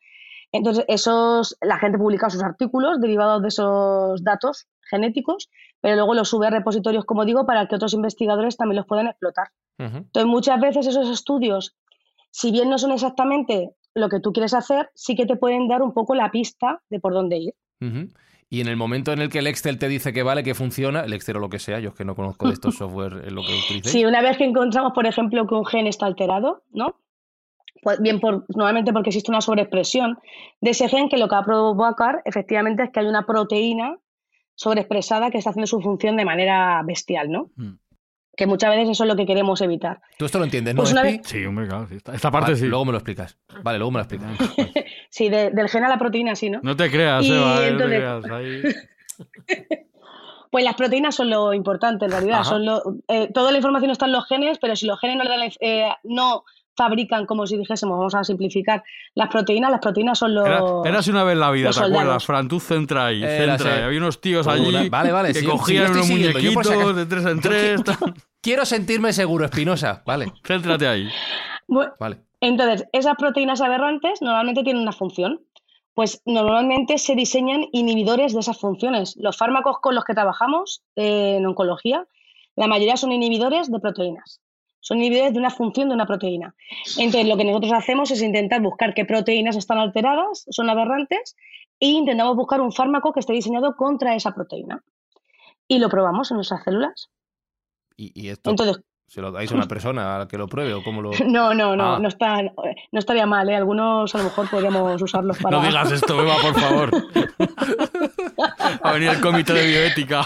Entonces, esos, la gente publica sus artículos derivados de esos datos genéticos, pero luego los sube a repositorios, como digo, para que otros investigadores también los puedan explotar. Entonces, muchas veces esos estudios, si bien no son exactamente lo que tú quieres hacer, sí que te pueden dar un poco la pista de por dónde ir. Y en el momento en el que el Excel te dice que vale, que funciona, el Excel o lo que sea, yo es que no conozco de estos software en lo que utilicéis. Sí, una vez que encontramos, por ejemplo, que un gen está alterado, ¿no? Pues bien, por, normalmente porque existe una sobreexpresión de ese gen que lo que va a provocar efectivamente es que hay una proteína sobreexpresada que está haciendo su función de manera bestial, ¿no? Mm. Que muchas veces eso es lo que queremos evitar. Tú esto lo entiendes, ¿no? Pues una Espi? vez- Sí, hombre, claro. sí, Esta, esta parte Vale, sí. Luego me lo explicas. Vale, luego me lo explicas. Sí, de- del gen a la proteína, sí, ¿no? No te creas, Y Eva, eh, no te entonces- creas. Ahí... Pues las proteínas son lo importante en realidad. Ajá. Son lo- eh, toda la información está en los genes, pero si los genes no, le dan la- eh, no fabrican, como si dijésemos, vamos a simplificar, las proteínas, las proteínas son los... Era, érase una vez en la vida, ¿te acuerdas? Fran, tú centra ahí, Érase. centra ahí. Había unos tíos Una- allí vale, vale, que sí, cogían unos muñequitos de tres en tres. Quiero sentirme seguro, Espinosa. Vale, Céntrate ahí. Bu- vale. Entonces, esas proteínas aberrantes normalmente tienen una función. Pues normalmente se diseñan inhibidores de esas funciones. Los fármacos con los que trabajamos eh, en oncología, la mayoría son inhibidores de proteínas. Son inhibidores de una función de una proteína. Entonces, lo que nosotros hacemos es intentar buscar qué proteínas están alteradas, son aberrantes, e intentamos buscar un fármaco que esté diseñado contra esa proteína. Y lo probamos en nuestras células. Y, y esto Entonces, se lo dais a una persona a la que lo pruebe o cómo lo. no, no, no, Ah. no, está, no estaría mal, ¿eh? Algunos a lo mejor podríamos usarlos para... No digas esto, Eva, por favor. A venir el comité de bioética.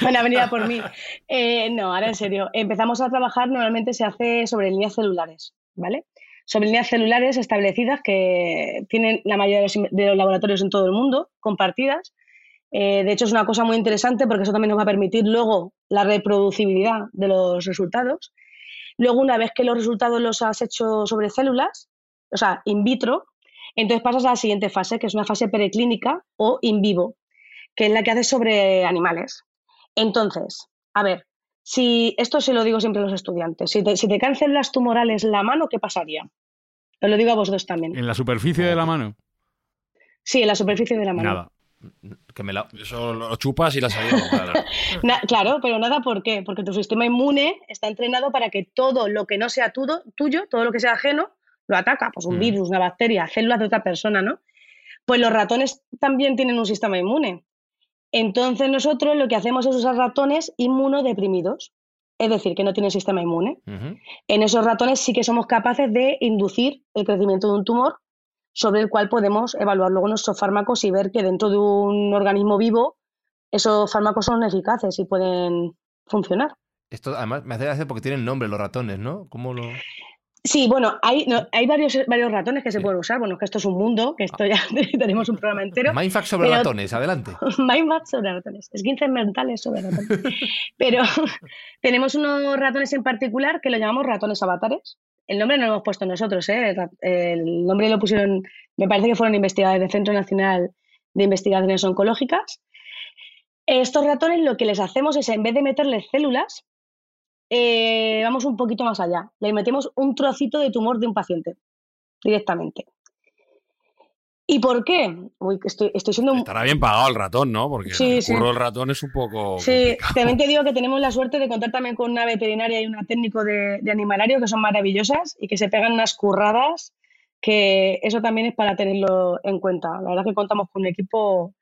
Van a venir a por mí. Eh, no, ahora en serio. Empezamos a trabajar, normalmente se hace sobre líneas celulares, ¿vale? Sobre líneas celulares establecidas que tienen la mayoría de los, de los laboratorios en todo el mundo, compartidas. Eh, de hecho, es una cosa muy interesante porque eso también nos va a permitir luego la reproducibilidad de los resultados. Luego, una vez que los resultados los has hecho sobre células, o sea, in vitro, entonces pasas a la siguiente fase, que es una fase preclínica o in vivo, que es la que haces sobre animales. Entonces, a ver, si esto se lo digo siempre a los estudiantes, si te, si te caen células tumorales en la mano, ¿qué pasaría? Os lo digo a vosotros también. En la superficie de la mano. Sí, en la superficie de la mano. Nada. Que me la... Eso lo chupas y la salida. Claro. Na- claro, pero nada, ¿por qué? Porque tu sistema inmune está entrenado para que todo lo que no sea tudo- tuyo, todo lo que sea ajeno, lo ataca. Pues un Mm. virus, una bacteria, células de otra persona, ¿no? Pues los ratones también tienen un sistema inmune. Entonces nosotros lo que hacemos es usar ratones inmunodeprimidos, es decir, que no tienen sistema inmune. En esos ratones sí que somos capaces de inducir el crecimiento de un tumor sobre el cual podemos evaluar luego nuestros fármacos y ver que dentro de un organismo vivo esos fármacos son eficaces y pueden funcionar. Esto además me hace gracia porque tienen nombre los ratones, ¿no? ¿Cómo lo.? Sí, bueno, hay, no, hay varios, varios ratones que se Sí. pueden usar. Bueno, es que esto es un mundo, que esto ya tenemos un programa entero. Mindfuck sobre pero- ratones, adelante. Mindfuck sobre ratones, esguinces mentales sobre ratones. Pero tenemos unos ratones en particular que lo llamamos ratones avatares. El nombre no lo hemos puesto nosotros, ¿eh? El nombre lo pusieron, me parece que fueron investigadores del Centro Nacional de Investigaciones Oncológicas. Estos ratones lo que les hacemos es, en vez de meterles células, eh, vamos un poquito más allá. Le metemos un trocito de tumor de un paciente directamente. ¿Y por qué? Uy, estoy, estoy siendo Estará bien pagado el ratón, ¿no? Porque Sí, el sí. curro del ratón es un poco. Sí, complicado. también te digo que tenemos la suerte de contar también con una veterinaria y una técnico de, de animalario que son maravillosas y que se pegan unas curradas que eso también es para tenerlo en cuenta. La verdad que contamos con un equipo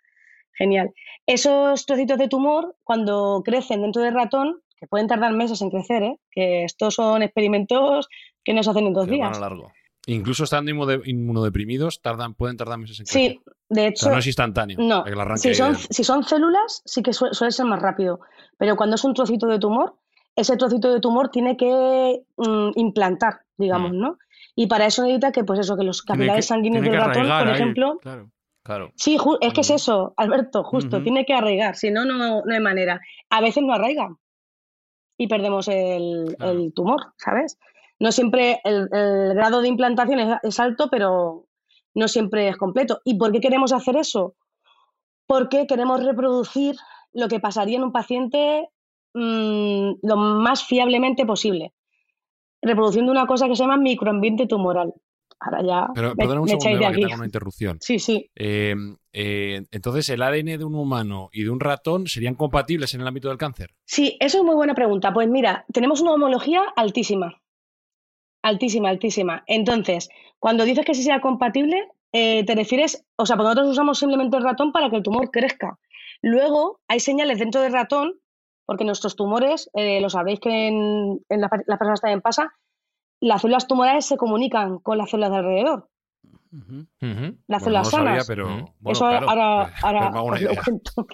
genial. Esos trocitos de tumor, cuando crecen dentro del ratón, que pueden tardar meses en crecer, ¿eh? que estos son experimentos que no se hacen en dos Que van días. a largo. Incluso estando inmunodeprimidos, tardan, pueden tardar meses en crecer. Sí, de O hecho, sea, no es instantáneo. No, si son, de- si son células, sí que suele, suele ser más rápido. Pero cuando es un trocito de tumor, ese trocito de tumor tiene que mm, implantar, digamos, Mm. ¿no? Y para eso necesita que, pues eso, que los capilares que- sanguíneos del ratón, por ahí, ejemplo. claro. Claro. Sí, ju- es que es eso, Alberto, justo, tiene que arraigar, si no, no, no hay manera. A veces no arraiga y perdemos el, Claro. el tumor, ¿sabes? No siempre el, el grado de implantación es, es alto, pero no siempre es completo. ¿Y por qué queremos hacer eso? Porque queremos reproducir lo que pasaría en un paciente mm, lo más fiablemente posible, reproduciendo una cosa que se llama microambiente tumoral. Ahora ya Pero me, un me segundo, de aquí. una interrupción. Sí, sí. Eh, eh, entonces, ¿el ADN de un humano y de un ratón serían compatibles en el ámbito del cáncer? Sí, eso es muy buena pregunta. Pues mira, tenemos una homología altísima. Altísima, altísima. Entonces, cuando dices que sí sea compatible, eh, te refieres, o sea, porque nosotros usamos simplemente el ratón para que el tumor crezca. Luego, hay señales dentro del ratón, porque nuestros tumores, eh, lo sabréis que en, en la- las personas también pasa, las células tumorales se comunican con las células de alrededor, las Bueno, células no lo sabía, sanas. pero bueno, Eso claro, ahora, os lo.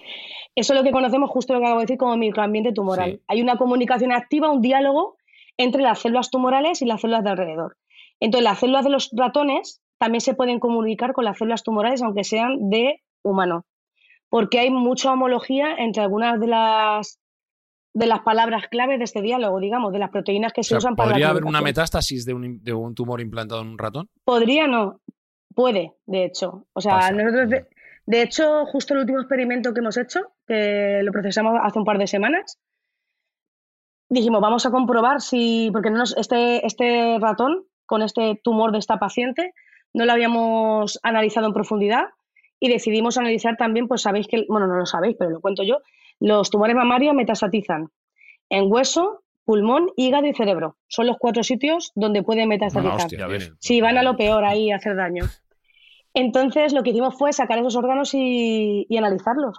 Eso es lo que conocemos justo lo que acabo de decir como microambiente tumoral. Sí. Hay una comunicación activa, un diálogo entre las células tumorales y las células de alrededor. Entonces, las células de los ratones también se pueden comunicar con las células tumorales, aunque sean de humano, porque hay mucha homología entre algunas de las de las palabras claves de este diálogo, digamos, de las proteínas que O se sea, usan para la ¿Podría haber una metástasis de un, de un tumor implantado en un ratón? Podría no, puede, de hecho. O sea, Pasa. nosotros, de, de hecho, justo el último experimento que hemos hecho, que lo procesamos hace un par de semanas, dijimos, vamos a comprobar si, porque no nos- este, este ratón con este tumor de esta paciente no lo habíamos analizado en profundidad y decidimos analizar también, pues sabéis que, bueno, no lo sabéis, pero lo cuento yo, los tumores mamarios metastatizan en hueso, pulmón, hígado y cerebro. Son los cuatro sitios donde pueden metastatizar. hostia. Sí, van a lo peor ahí a hacer daño. Entonces, lo que hicimos fue sacar esos órganos y, y analizarlos.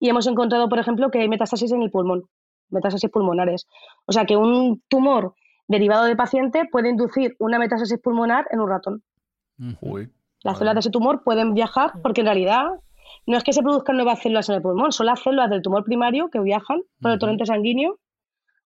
Y hemos encontrado, por ejemplo, que hay metástasis en el pulmón, metástasis pulmonares. O sea, que un tumor derivado de paciente puede inducir una metástasis pulmonar en un ratón. Uy. Las células de ese tumor pueden viajar porque en realidad no es que se produzcan nuevas células en el pulmón, son las células del tumor primario que viajan por el torrente sanguíneo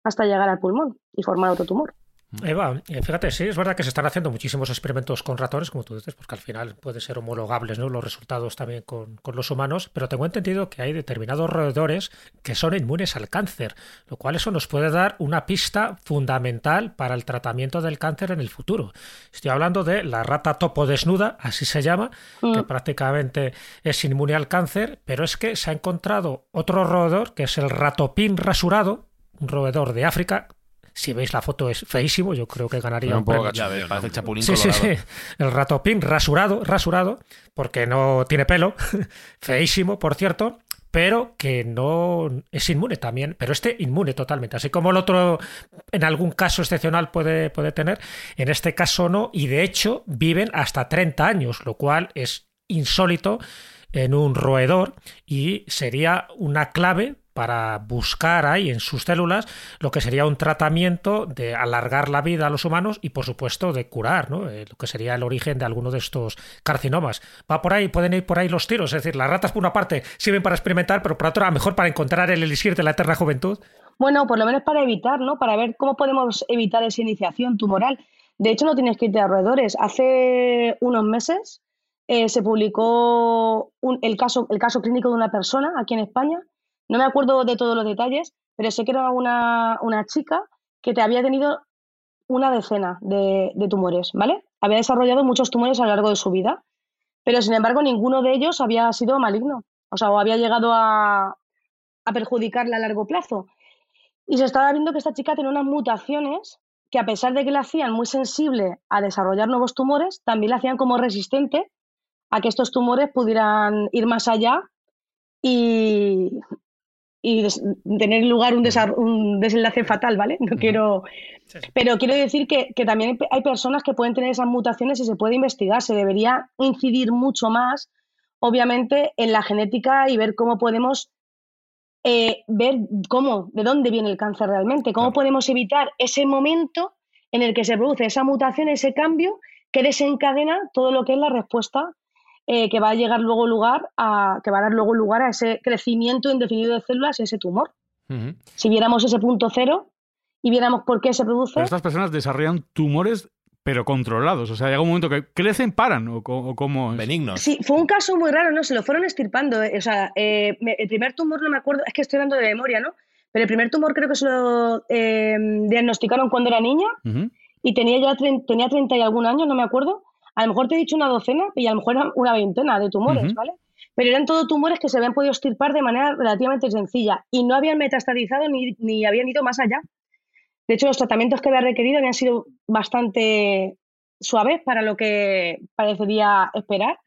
hasta llegar al pulmón y formar otro tumor. Eva, eh, fíjate, sí, es verdad que se están haciendo muchísimos experimentos con ratones, como tú dices, porque al final puede ser homologables ¿no? los resultados también con, con los humanos, pero tengo entendido que hay determinados roedores que son inmunes al cáncer, lo cual eso nos puede dar una pista fundamental para el tratamiento del cáncer en el futuro. Estoy hablando de la rata topo desnuda, así se llama, que Mm. prácticamente es inmune al cáncer, pero es que se ha encontrado otro roedor que es el ratopín rasurado, un roedor de África. Si veis la foto es feísimo, yo creo que ganaría Un poco premio. Ya ves, parece el chapulín Sí, sí, colorado. sí. El ratopín rasurado, rasurado, porque no tiene pelo, feísimo, por cierto, pero que no es inmune también, pero este inmune totalmente, así como el otro en algún caso excepcional puede, puede tener, en este caso no, y de hecho viven hasta 30 años, lo cual es insólito en un roedor y sería una clave para buscar ahí en sus células lo que sería un tratamiento de alargar la vida a los humanos y por supuesto de curar ¿no? Eh, lo que sería el origen de alguno de estos carcinomas. Va por ahí, pueden ir por ahí los tiros, es decir, las ratas por una parte sirven para experimentar, pero por otra mejor para encontrar el elixir de la eterna juventud. Bueno, por lo menos para evitar, ¿no? Para ver cómo podemos evitar esa iniciación tumoral. De hecho, no tienes que irte a roedores. Hace unos meses eh, se publicó el, caso, el caso clínico de una persona aquí en España. No me acuerdo de todos los detalles, pero sé que era una, una chica que te había tenido una decena de, tumores, ¿vale? Había desarrollado muchos tumores a lo largo de su vida, pero sin embargo ninguno de ellos había sido maligno, o sea, o había llegado a, a perjudicarla a largo plazo. Y se estaba viendo que esta chica tenía unas mutaciones que a pesar de que la hacían muy sensible a desarrollar nuevos tumores, también la hacían como resistente a que estos tumores pudieran ir más allá y, y tener lugar un, un desenlace fatal, ¿vale? No quiero... Pero quiero decir que, que también hay pe- hay personas que pueden tener esas mutaciones y se puede investigar. Se debería incidir mucho más, obviamente, en la genética y ver cómo podemos eh, ver cómo, de dónde viene el cáncer realmente, cómo Claro. podemos evitar ese momento en el que se produce esa mutación, ese cambio que desencadena todo lo que es la respuesta eh, que va a llegar luego lugar a, que va a dar luego lugar a ese crecimiento indefinido de células y ese tumor. Si viéramos ese punto cero y viéramos por qué se produce, Pero estas personas desarrollan tumores, pero controlados. O sea, llega un momento que crecen, paran, o, o cómo es. Benignos. Sí, fue un caso muy raro, ¿no? Se lo fueron estirpando. eh, O sea, eh, me- el primer tumor no me acuerdo, es que estoy hablando de memoria, ¿no? Pero el primer tumor creo que se lo eh, diagnosticaron cuando era niña y tenía ya tenía 30 y algún año, no me acuerdo. A lo mejor te he dicho una docena y a lo mejor eran una veintena de tumores. ¿vale? pero eran todos tumores que se habían podido extirpar de manera relativamente sencilla y no habían metastadizado ni, ni habían ido más allá. De hecho, los tratamientos que había requerido habían sido bastante suaves para lo que parecería esperar.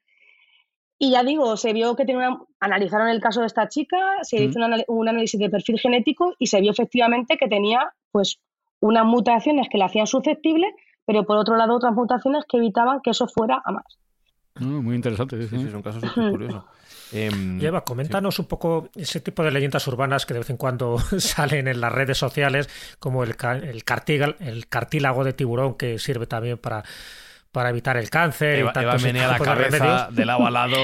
Y ya digo, se vio que tenía una, analizaron el caso de esta chica, se hizo un, un, análisis de perfil genético y se vio efectivamente que tenía pues unas mutaciones que la hacían susceptible, pero por otro lado otras mutaciones que evitaban que eso fuera a más. Mm, muy interesante. Sí, sí, es un caso súper curioso. Eh, Eva, coméntanos sí. un poco ese tipo de leyendas urbanas que de vez en cuando salen en las redes sociales, como el, el, cartílago, el cartílago de tiburón que sirve también para para evitar el cáncer Eva, y Eva menea la cabeza de, lado a lado.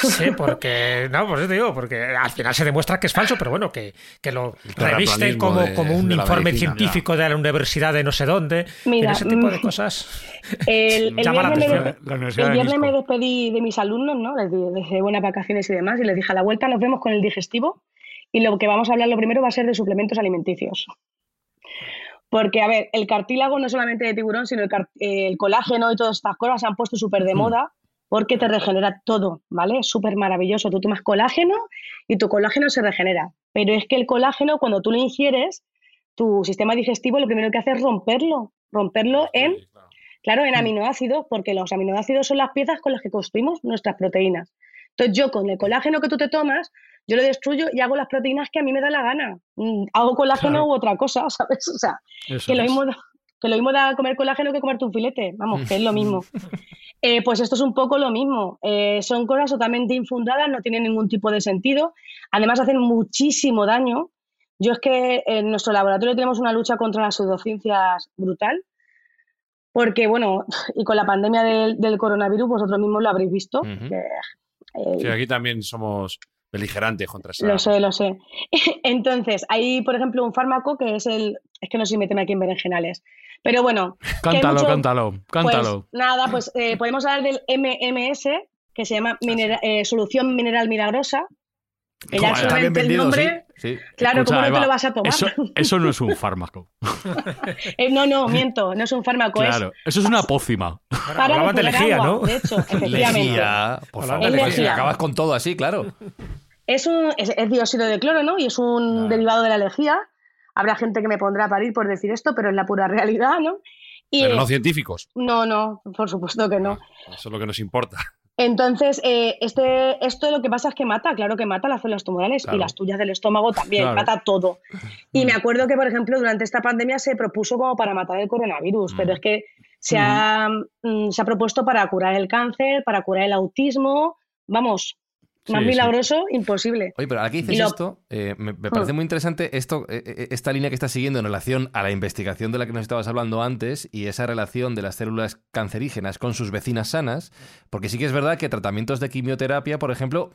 Sí, porque, no, por eso te digo, porque al final se demuestra que es falso, pero bueno, que, que lo reviste como, de, como un informe medicina, científico de la universidad de no sé dónde. Mira, ese tipo de mm, cosas El, el llama la viernes, me, de despedí de mis alumnos, ¿no? Les, di- les dejé buenas vacaciones y demás, y les dije a la vuelta nos vemos con el digestivo y lo que vamos a hablar lo primero va a ser de suplementos alimenticios. Porque, a ver, el cartílago no solamente de tiburón, sino el, eh, el colágeno y todas estas cosas se han puesto súper de moda porque te regenera todo, ¿vale? Es súper maravilloso. Tú tomas colágeno y tu colágeno se regenera. Pero es que el colágeno, cuando tú lo ingieres, tu sistema digestivo lo primero que hace es romperlo, romperlo en Claro, en aminoácidos, porque los aminoácidos son las piezas con las que construimos nuestras proteínas. Entonces, yo con el colágeno que tú te tomas, yo lo destruyo y hago las proteínas que a mí me da la gana. Mm, Hago colágeno Claro. u otra cosa, ¿sabes? O sea, Eso que lo, mismo, da- que lo mismo da comer colágeno que comerte un filete. Vamos, que es lo mismo. Eh, pues esto es un poco lo mismo. Eh, son cosas totalmente infundadas, no tienen ningún tipo de sentido. Además, hacen muchísimo daño. Yo es que en nuestro laboratorio tenemos una lucha contra las pseudociencias brutal. Porque, bueno, y con la pandemia del, del coronavirus, vosotros mismos lo habréis visto. Que, eh, Sí, aquí también somos beligerantes contra esa. lo sé, lo sé. Entonces, hay, por ejemplo, un fármaco que es el. Es que no sé si meterme aquí en berenjenales. Pero bueno. Cántalo, mucho- cántalo, Pues cántalo. nada, pues eh, podemos hablar del MMS, que se llama minera- eh, Solución Mineral Milagrosa. Que ya está bien solamente el vendido, nombre. sí. sí. Claro, Escucha, ¿cómo no te lo vas a tomar? Eso, eso no es un fármaco. Eh, no, no, miento, no es un fármaco, Claro, eso es una pócima. para Hablaban de depurar lejía, agua, ¿no? De hecho, efectivamente. Lejía, por Hablando favor. de lejía. acabas con todo así, claro. Es, un, es, es dióxido de cloro, ¿no? Y es un Claro. derivado de la lejía. Habrá gente que me pondrá a parir por decir esto, pero es la pura realidad, ¿no? Y, Pero no científicos. no, no, por supuesto que no. Eso es lo que nos importa. Entonces, eh, este, esto lo que pasa es que mata, claro que mata las células tumorales Claro. y las tuyas del estómago también, Claro. mata todo. Y me acuerdo que, por ejemplo, durante esta pandemia se propuso como para matar el coronavirus, Mm. pero es que se ha, mm, se ha propuesto para curar el cáncer, para curar el autismo, vamos, más Sí, sí. milagroso, imposible. Oye, pero que dices lo- esto, eh, me, me parece Hmm. muy interesante esto, eh, eh, esta línea que estás siguiendo en relación a la investigación de la que nos estabas hablando antes y esa relación de las células cancerígenas con sus vecinas sanas, porque sí que es verdad que tratamientos de quimioterapia, por ejemplo,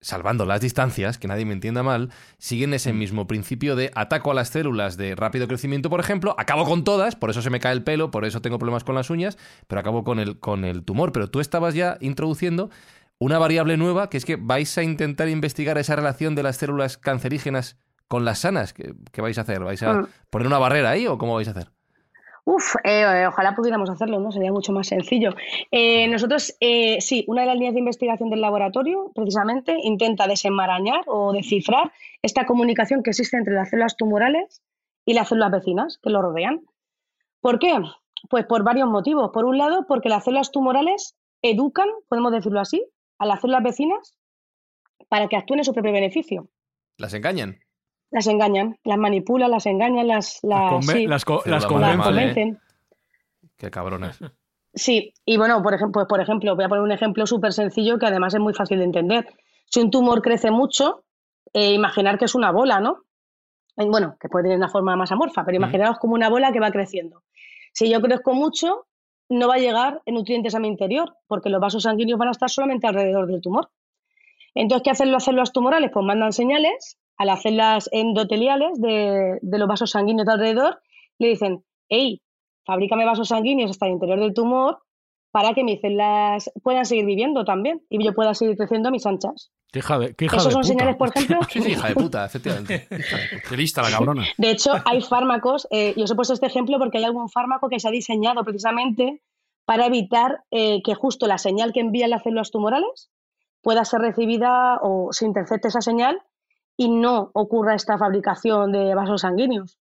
salvando las distancias, que nadie me entienda mal, siguen ese mismo principio de ataco a las células de rápido crecimiento, por ejemplo, acabo con todas, por eso se me cae el pelo, por eso tengo problemas con las uñas, pero acabo con el, con el tumor. Pero tú estabas ya introduciendo una variable nueva, que es que vais a intentar investigar esa relación de las células cancerígenas con las sanas. ¿Qué, qué vais a hacer? ¿Vais a Mm. poner una barrera ahí o cómo vais a hacer? Uf, eh, ojalá pudiéramos hacerlo, ¿no? Sería mucho más sencillo. Eh, nosotros, eh, sí, una de las líneas de investigación del laboratorio, precisamente, intenta desenmarañar o descifrar esta comunicación que existe entre las células tumorales y las células vecinas que lo rodean. ¿Por qué? Pues por varios motivos. Por un lado, porque las células tumorales educan, podemos decirlo así, a las células vecinas para que actúen en su propio beneficio. ¿Las engañan? Las engañan, las manipulan, las engañan, las, las, Las, conven- sí, las co- Célula las madre, las convencen. vale. convencen. Qué cabrones. Sí, y bueno, por ejemplo, pues por ejemplo, voy a poner un ejemplo súper sencillo que además es muy fácil de entender. Si un tumor crece mucho, eh, imaginar que es una bola, ¿no? Eh, Bueno, que puede tener una forma más amorfa, pero Mm. imaginaos como una bola que va creciendo. Si yo crezco mucho, no va a llegar nutrientes a mi interior, porque los vasos sanguíneos van a estar solamente alrededor del tumor. Entonces, ¿qué hacen las células tumorales? Pues mandan señales a las células endoteliales de, de los vasos sanguíneos de alrededor, le dicen, hey, fabrícame vasos sanguíneos hasta el interior del tumor para que mis células puedan seguir viviendo también y yo pueda seguir creciendo a mis anchas. Qué hija de, qué hija Esos de son puta. señales, por ejemplo. Sí, sí, hija de puta, efectivamente. Qué lista la cabrona. De hecho, hay fármacos, eh, y os he puesto este ejemplo porque hay algún fármaco que se ha diseñado precisamente para evitar eh, que justo la señal que envían las células tumorales pueda ser recibida o se intercepte esa señal y no ocurra esta fabricación de vasos sanguíneos.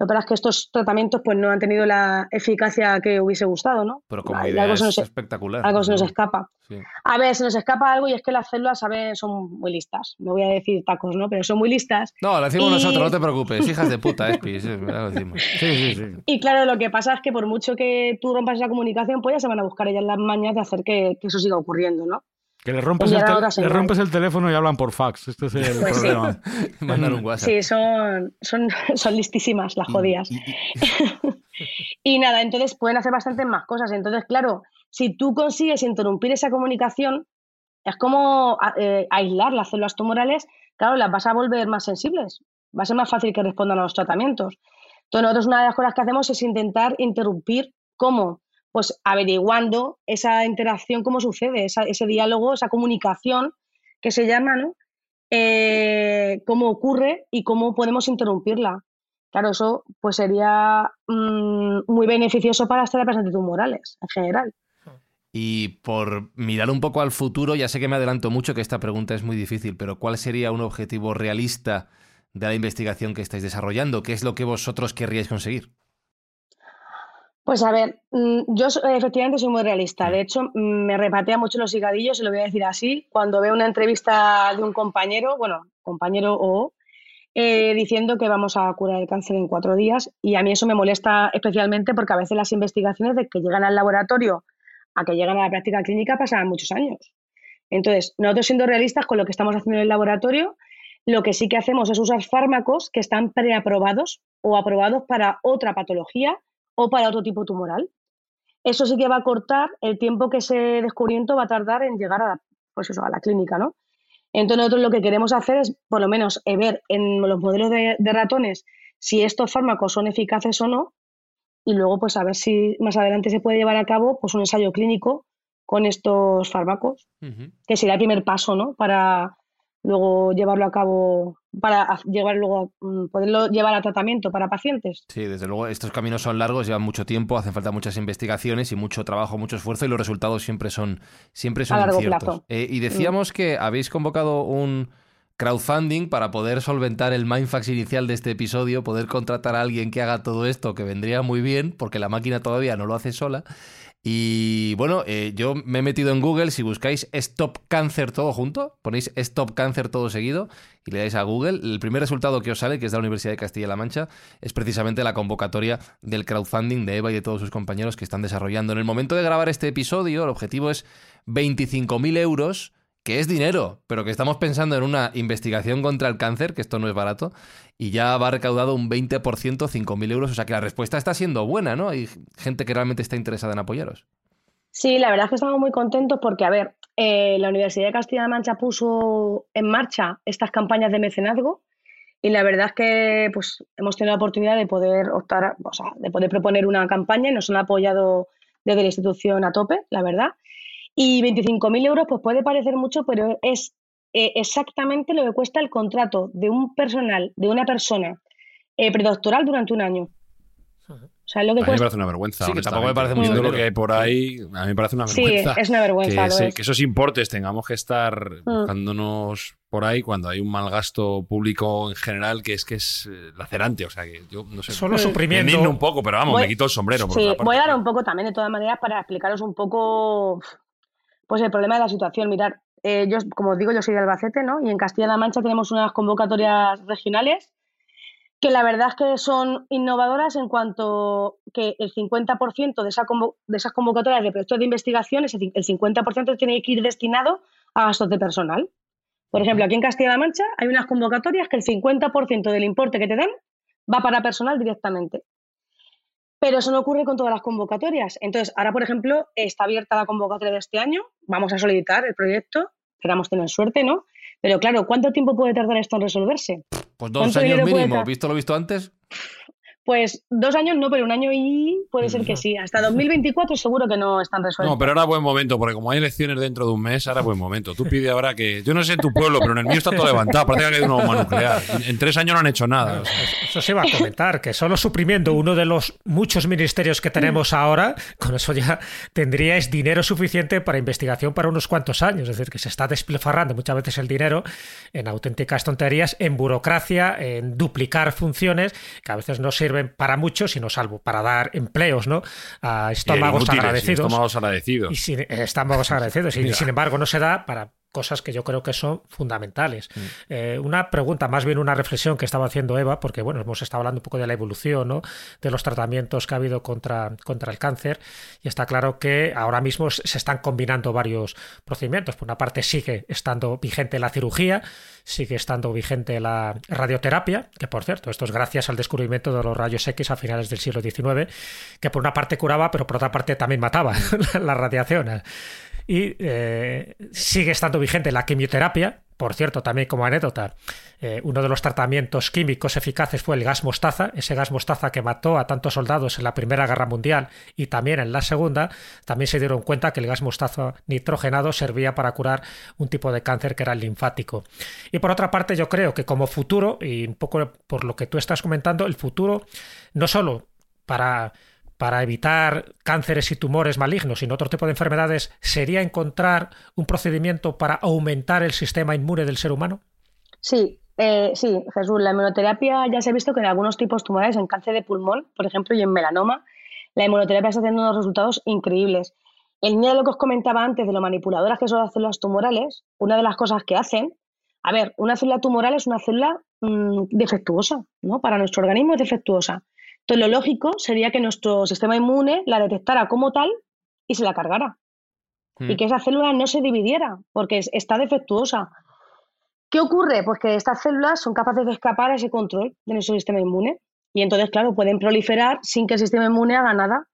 Lo que pasa es que estos tratamientos pues no han tenido la eficacia que hubiese gustado, ¿no? Pero como idea algo es se nos- espectacular. Algo se nos ¿no? escapa. Sí. A ver, se nos escapa algo y es que las células, ¿saben? Son muy listas. No voy a decir tacos, ¿no? Pero son muy listas. No, lo decimos Y- nosotros, no te preocupes. Hijas de puta, Espi. Sí, lo decimos. Sí, sí, sí. Y claro, lo que pasa es que por mucho que tú rompas esa comunicación, pues ya se van a buscar ellas las mañas de hacer que, que eso siga ocurriendo, ¿no? Que le rompes, el, le rompes el teléfono y hablan por fax. Este es el Pues sí. problema. Mandar un WhatsApp. Sí, son, son, son listísimas las jodidas. Y- nada, entonces pueden hacer bastantes más cosas. Entonces, claro, si tú consigues interrumpir esa comunicación, es como eh, aislar las células tumorales, claro, las vas a volver más sensibles. Va a ser más fácil que respondan a los tratamientos. Entonces, nosotros una de las cosas que hacemos es intentar interrumpir cómo, pues averiguando esa interacción, cómo sucede, ese diálogo, esa comunicación que se llama, ¿no? Eh, cómo ocurre y cómo podemos interrumpirla. Claro, eso pues sería mm, muy beneficioso para las terapias antitumorales en general. Y por mirar un poco al futuro, ya sé que me adelanto mucho, que esta pregunta es muy difícil, pero ¿cuál sería un objetivo realista de la investigación que estáis desarrollando? ¿Qué es lo que vosotros querríais conseguir? Pues a ver, mm, yo efectivamente soy muy realista. De hecho, mm, me repatea mucho los higadillos, y lo voy a decir así, cuando veo una entrevista de un compañero, bueno, compañero o eh, diciendo que vamos a curar el cáncer en cuatro días. Y a mí eso me molesta especialmente porque a veces las investigaciones de que llegan al laboratorio a que llegan a la práctica clínica pasan muchos años. Entonces, nosotros siendo realistas con lo que estamos haciendo en el laboratorio, lo que sí que hacemos es usar fármacos que están preaprobados o aprobados para otra patología o para otro tipo tumoral. Eso sí que va a cortar el tiempo que ese descubrimiento va a tardar en llegar a la, pues eso, a la clínica, ¿no? Entonces nosotros lo que queremos hacer es, por lo menos, eh, ver en los modelos de, de ratones si estos fármacos son eficaces o no y luego pues a ver si más adelante se puede llevar a cabo pues un ensayo clínico con estos fármacos, que sería el primer paso, ¿no? Para luego llevarlo a cabo, para llevar luego, mm, poderlo llevar a tratamiento para pacientes. Sí, desde luego estos caminos son largos, llevan mucho tiempo, hacen falta muchas investigaciones y mucho trabajo, mucho esfuerzo y los resultados siempre son, siempre son A largo inciertos. plazo. Eh, y decíamos que habéis convocado un crowdfunding para poder solventar el mindfax inicial de este episodio, poder contratar a alguien que haga todo esto, que vendría muy bien, porque la máquina todavía no lo hace sola. Y bueno, eh, yo me he metido en Google, si buscáis Stop Cáncer todo junto, ponéis Stop Cáncer todo seguido y le dais a Google, el primer resultado que os sale, que es de la Universidad de Castilla-La Mancha, es precisamente la convocatoria del crowdfunding de Eva y de todos sus compañeros que están desarrollando. En el momento de grabar este episodio, el objetivo es 25.000 euros que es dinero, pero que estamos pensando en una investigación contra el cáncer, que esto no es barato, y ya va recaudado un 20%, 5.000 euros, o sea que la respuesta está siendo buena, ¿no? Hay gente que realmente está interesada en apoyaros. Sí, la verdad es que estamos muy contentos porque, a ver, eh, la Universidad de Castilla-La Mancha puso en marcha estas campañas de mecenazgo y la verdad es que pues, hemos tenido la oportunidad de poder optar, o sea, de poder proponer una campaña y nos han apoyado desde la institución a tope, la verdad. Y 25.000 euros pues puede parecer mucho, pero es eh, exactamente lo que cuesta el contrato de un personal, de una persona eh, predoctoral durante un año. O sea, lo que A mí me cuesta. parece una vergüenza. Sí, que tampoco me parece mucho lo que hay por ahí, a mí me parece una Sí, vergüenza. es una vergüenza. que, es. que esos importes tengamos que estar Mm. buscándonos por ahí cuando hay un mal gasto público en general que es que es eh, lacerante. O sea, que yo no sé. Solo me suprimiendo. indigno un poco, pero vamos, Voy- me quito el sombrero. por Sí, voy a dar un poco también, de todas maneras, para explicaros un poco pues el problema de la situación. Mirad, eh, yo, como os digo, yo soy de Albacete, ¿no? Y en Castilla-La Mancha tenemos unas convocatorias regionales que la verdad es que son innovadoras en cuanto que el 50% de, esa de esas convocatorias de proyectos de investigación, el 50% tiene que ir destinado a gastos de personal. Por ejemplo, aquí en Castilla-La Mancha hay unas convocatorias que el 50% del importe que te dan va para personal directamente. Pero eso no ocurre con todas las convocatorias. Entonces, ahora, por ejemplo, está abierta la convocatoria de este año. Vamos a solicitar el proyecto. Esperamos tener suerte, ¿no? Pero claro, ¿cuánto tiempo puede tardar esto en resolverse? Pues dos ¿Cuánto años mínimo? ¿visto lo visto antes? Pues dos años no, pero un año y puede ser que sí. Hasta 2024 seguro que no están resueltos. No, pero ahora es buen momento, porque como hay elecciones dentro de un mes, ahora es buen momento. Tú pide ahora que. Yo no sé en tu pueblo, pero en el mío está todo levantado. Parece que hay una bomba nuclear. En tres años no han hecho nada. Eso se iba a comentar, que solo suprimiendo uno de los muchos ministerios que tenemos ahora, con eso ya tendríais dinero suficiente para investigación para unos cuantos años. Es decir, que se está despilfarrando muchas veces el dinero en auténticas tonterías, en burocracia, en duplicar funciones, que a veces no sirven para mucho, sino salvo para dar empleos, ¿no? A estómagos agradecidos. Estómagos agradecidos. Y sin, estómagos agradecidos. Y sin embargo no se da para cosas que yo creo que son fundamentales. Mm. Eh, una pregunta, más bien una reflexión que estaba haciendo Eva, porque bueno, hemos estado hablando un poco de la evolución, ¿no? de los tratamientos que ha habido contra, contra el cáncer, y está claro que ahora mismo se están combinando varios procedimientos. Por una parte sigue estando vigente la cirugía, sigue estando vigente la radioterapia, que por cierto, esto es gracias al descubrimiento de los rayos X a finales del siglo XIX, que por una parte curaba, pero por otra parte también mataba la radiación y eh, sigue estando vigente la quimioterapia. Por cierto, también como anécdota, eh, uno de los tratamientos químicos eficaces fue el gas mostaza, ese gas mostaza que mató a tantos soldados en la Primera Guerra Mundial y también en la Segunda, también se dieron cuenta que el gas mostaza nitrogenado servía para curar un tipo de cáncer que era el linfático. Y por otra parte, yo creo que como futuro, y un poco por lo que tú estás comentando, el futuro no solo para para evitar cánceres y tumores malignos y otro tipo de enfermedades sería encontrar un procedimiento para aumentar el sistema inmune del ser humano? Sí, eh, sí, Jesús. La inmunoterapia ya se ha visto que en algunos tipos tumorales, en cáncer de pulmón, por ejemplo, y en melanoma, la inmunoterapia está teniendo unos resultados increíbles. El miedo lo que os comentaba antes de lo manipuladoras que son las células tumorales, una de las cosas que hacen, a ver, una célula tumoral es una célula mm, defectuosa, ¿no? Para nuestro organismo es defectuosa. Entonces, lo lógico sería que nuestro sistema inmune la detectara como tal y se la cargara. Y hmm. que esa célula no se dividiera, porque está defectuosa. ¿Qué ocurre? Pues que estas células son capaces de escapar a ese control de nuestro sistema inmune. Y entonces, claro, pueden proliferar sin que el sistema inmune haga nada.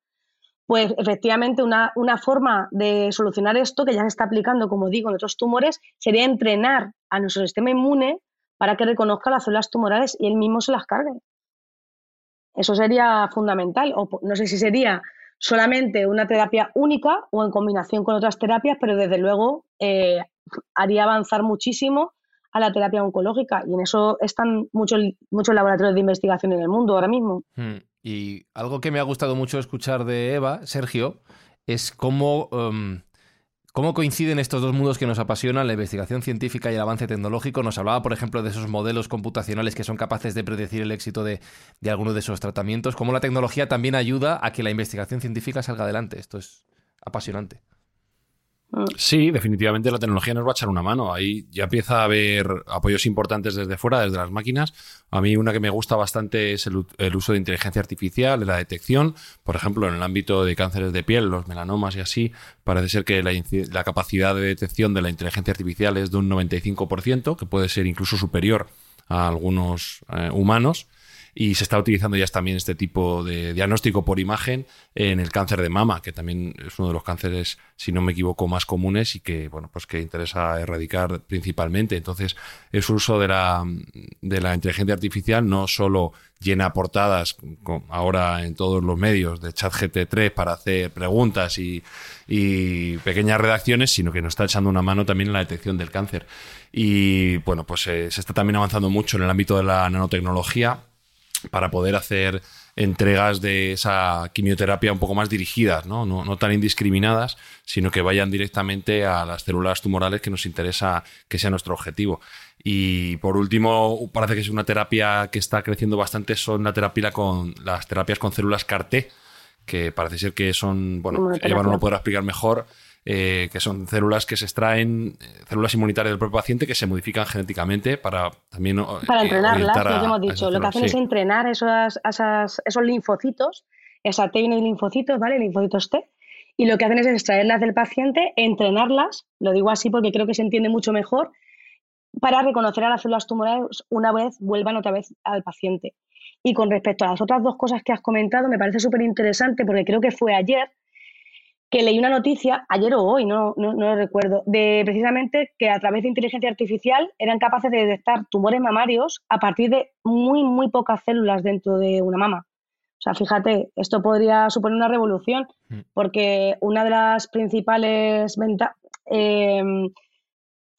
Pues efectivamente, una, una, forma de solucionar esto, que ya se está aplicando, como digo, en otros tumores, sería entrenar a nuestro sistema inmune para que reconozca las células tumorales y él mismo se las cargue. Eso sería fundamental. O no sé si sería solamente una terapia única o en combinación con otras terapias, pero desde luego eh, haría avanzar muchísimo a la terapia oncológica. Y en eso están muchos, muchos laboratorios de investigación en el mundo ahora mismo. Hmm. Y algo que me ha gustado mucho escuchar de Eva, Sergio, es cómo em, ¿Cómo coinciden estos dos mundos que nos apasionan, la investigación científica y el avance tecnológico? Nos hablaba, por ejemplo, de esos modelos computacionales que son capaces de predecir el éxito de, de alguno de esos tratamientos. Cómo la tecnología también ayuda a que la investigación científica salga adelante. Esto es apasionante. Sí, definitivamente la tecnología nos va a echar una mano. Ahí ya empieza a haber apoyos importantes desde fuera, desde las máquinas. A mí una que me gusta bastante es el, uso de inteligencia artificial en la detección. Por ejemplo, en el ámbito de cánceres de piel, los melanomas y así, parece ser que la, capacidad de detección de la inteligencia artificial es de un 95%, que puede ser incluso superior a algunos eh, humanos y se está utilizando ya también este tipo de diagnóstico por imagen en el cáncer de mama, que también es uno de los cánceres, si no me equivoco, más comunes y que, bueno, pues que interesa erradicar principalmente. Entonces, ese uso de la, de la inteligencia artificial no solo llena portadas ahora en todos los medios de chat GT3 para hacer preguntas y, y, pequeñas redacciones, sino que nos está echando una mano también en la detección del cáncer. Y bueno, pues eh, se está también avanzando mucho en el ámbito de la nanotecnología para poder hacer entregas de esa quimioterapia un poco más dirigidas, ¿no? No, tan indiscriminadas, sino que vayan directamente a las células tumorales que nos interesa que sea nuestro objetivo. Y por último, parece que es una terapia que está creciendo bastante, son la terapia con las terapias con células CAR-T, que parece ser que son, bueno, Eva no lo podrá explicar mejor, eh, que son células que se extraen, eh, células inmunitarias del propio paciente que se modifican genéticamente para también. Eh, para entrenarlas, lo que hemos dicho. Lo que hacen es entrenar esos, esos linfocitos, esa T y linfocitos, ¿vale? Linfocitos T. Y lo que hacen es extraerlas del paciente, entrenarlas, lo digo así porque creo que se entiende mucho mejor, para reconocer a las células tumorales una vez vuelvan otra vez al paciente. Y con respecto a las otras dos cosas que has comentado, me parece súper interesante porque creo que fue ayer que leí una noticia, ayer o hoy, no, no, lo recuerdo, de precisamente que a través de inteligencia artificial eran capaces de detectar tumores mamarios a partir de muy, muy pocas células dentro de una mama. O sea, fíjate, esto podría suponer una revolución, Mm. porque una de las principales ventajas,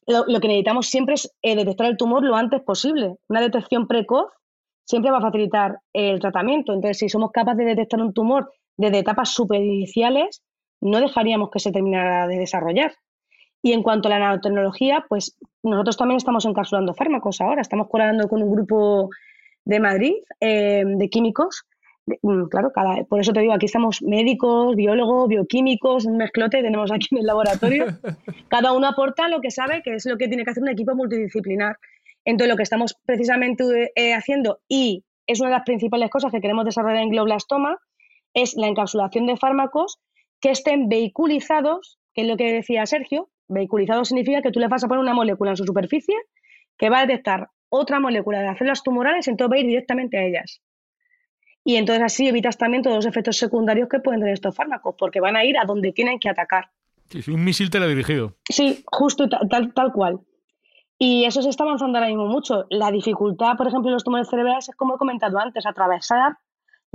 lo, lo que necesitamos siempre es eh, detectar el tumor lo antes posible. Una detección precoz siempre va a facilitar el tratamiento. Entonces, si somos capaces de detectar un tumor desde etapas superiniciales, no dejaríamos que se terminara de desarrollar. Y en cuanto a la nanotecnología, pues nosotros también estamos encapsulando fármacos ahora. Estamos colaborando con un grupo de Madrid eh, de químicos. De- mm, claro, cada, por eso te digo, aquí estamos médicos, biólogos, bioquímicos, un mezclote tenemos aquí en el laboratorio. Cada uno aporta lo que sabe, que es lo que tiene que hacer un equipo multidisciplinar. Entonces, lo que estamos precisamente eh, haciendo, y es una de las principales cosas que queremos desarrollar en glioblastoma, es la encapsulación de fármacos que estén vehiculizados, que es lo que decía Sergio. Vehiculizado significa que tú le vas a poner una molécula en su superficie que va a detectar otra molécula de las células tumorales y entonces va a ir directamente a ellas. Y entonces así evitas también todos los efectos secundarios que pueden tener estos fármacos, porque van a ir a donde tienen que atacar. Sí, sí, un misil teledirigido. Sí, justo y ta- tal, tal cual. Y eso se está avanzando ahora mismo mucho. La dificultad, por ejemplo, en los tumores cerebrales es, como he comentado antes, atravesar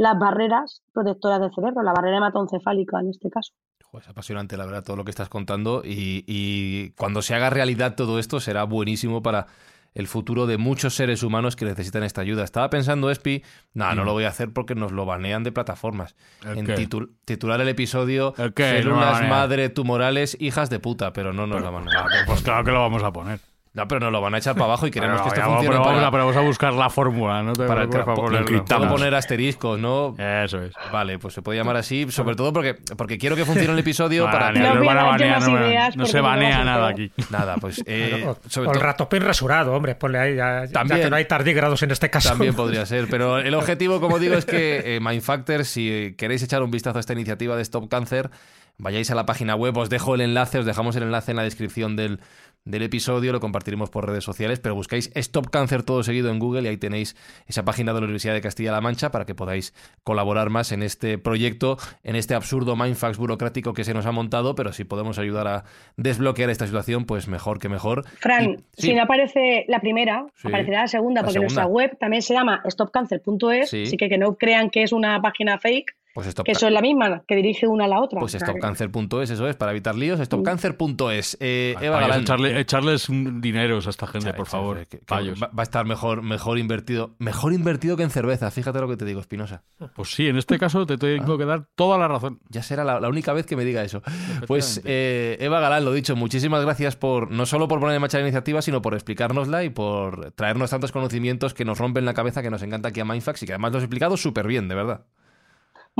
las barreras protectoras del cerebro, la barrera hematoencefálica en este caso. Joder, es apasionante, la verdad, todo lo que estás contando. Y, y cuando se haga realidad todo esto, será buenísimo para el futuro de muchos seres humanos que necesitan esta ayuda. Estaba pensando, Espi, no, no lo voy a hacer porque nos lo banean de plataformas. ¿El En titul- titular el episodio ¿El? No Células banean. madre tumorales, hijas de puta, pero no nos lo van a Pues claro que lo vamos a poner. No, pero nos lo van a echar para abajo y queremos que esto funcione pero vamos, para, vamos a buscar la fórmula, no te para tra- para ponerlo. Puedo poner asteriscos, ¿no? Eso es. Vale, pues se puede llamar así, sobre todo porque, porque quiero que funcione el episodio para... No van a yo banear, no, no se banea nada aquí. Nada, pues... eh, sobre o el ratopín rasurado, hombre, ponle ahí, ya, ya También. que no hay tardígrados en este caso. También podría ser, pero el objetivo, como digo, es que eh, Mindfactor, si queréis echar un vistazo a esta iniciativa de Stop Cancer, vayáis a la página web, os dejo el enlace, os dejamos el enlace en la descripción del, del episodio, lo compartiremos por redes sociales, pero buscáis Stop Cancer todo seguido en Google y ahí tenéis esa página de la Universidad de Castilla-La Mancha para que podáis colaborar más en este proyecto, en este absurdo mindfax burocrático que se nos ha montado, pero si podemos ayudar a desbloquear esta situación, pues mejor que mejor. Fran, Y- sí. si no aparece la primera, Sí. aparecerá la segunda, La porque segunda. nuestra web también se llama stopcancer.es, Sí. así que que no crean que es una página fake, Pues Stop que eso es la misma, que dirige una a la otra. Pues stopcancer.es, eso es, para evitar líos, stopcancer.es. Eh, Eva echarle- echarles un dineros a esta gente, por favor. que- va, va a estar mejor, mejor invertido. Mejor invertido que en cerveza, fíjate lo que te digo, Espinosa. Pues sí, en este caso te tengo que dar toda la razón. Ya será la, la única vez que me diga eso. Pues eh, Eva Galán, lo dicho, muchísimas gracias por no solo por poner en marcha la iniciativa, sino por explicárnosla y por traernos tantos conocimientos que nos rompen la cabeza, que nos encanta aquí a Mindfax y que además lo has explicado súper bien, de verdad.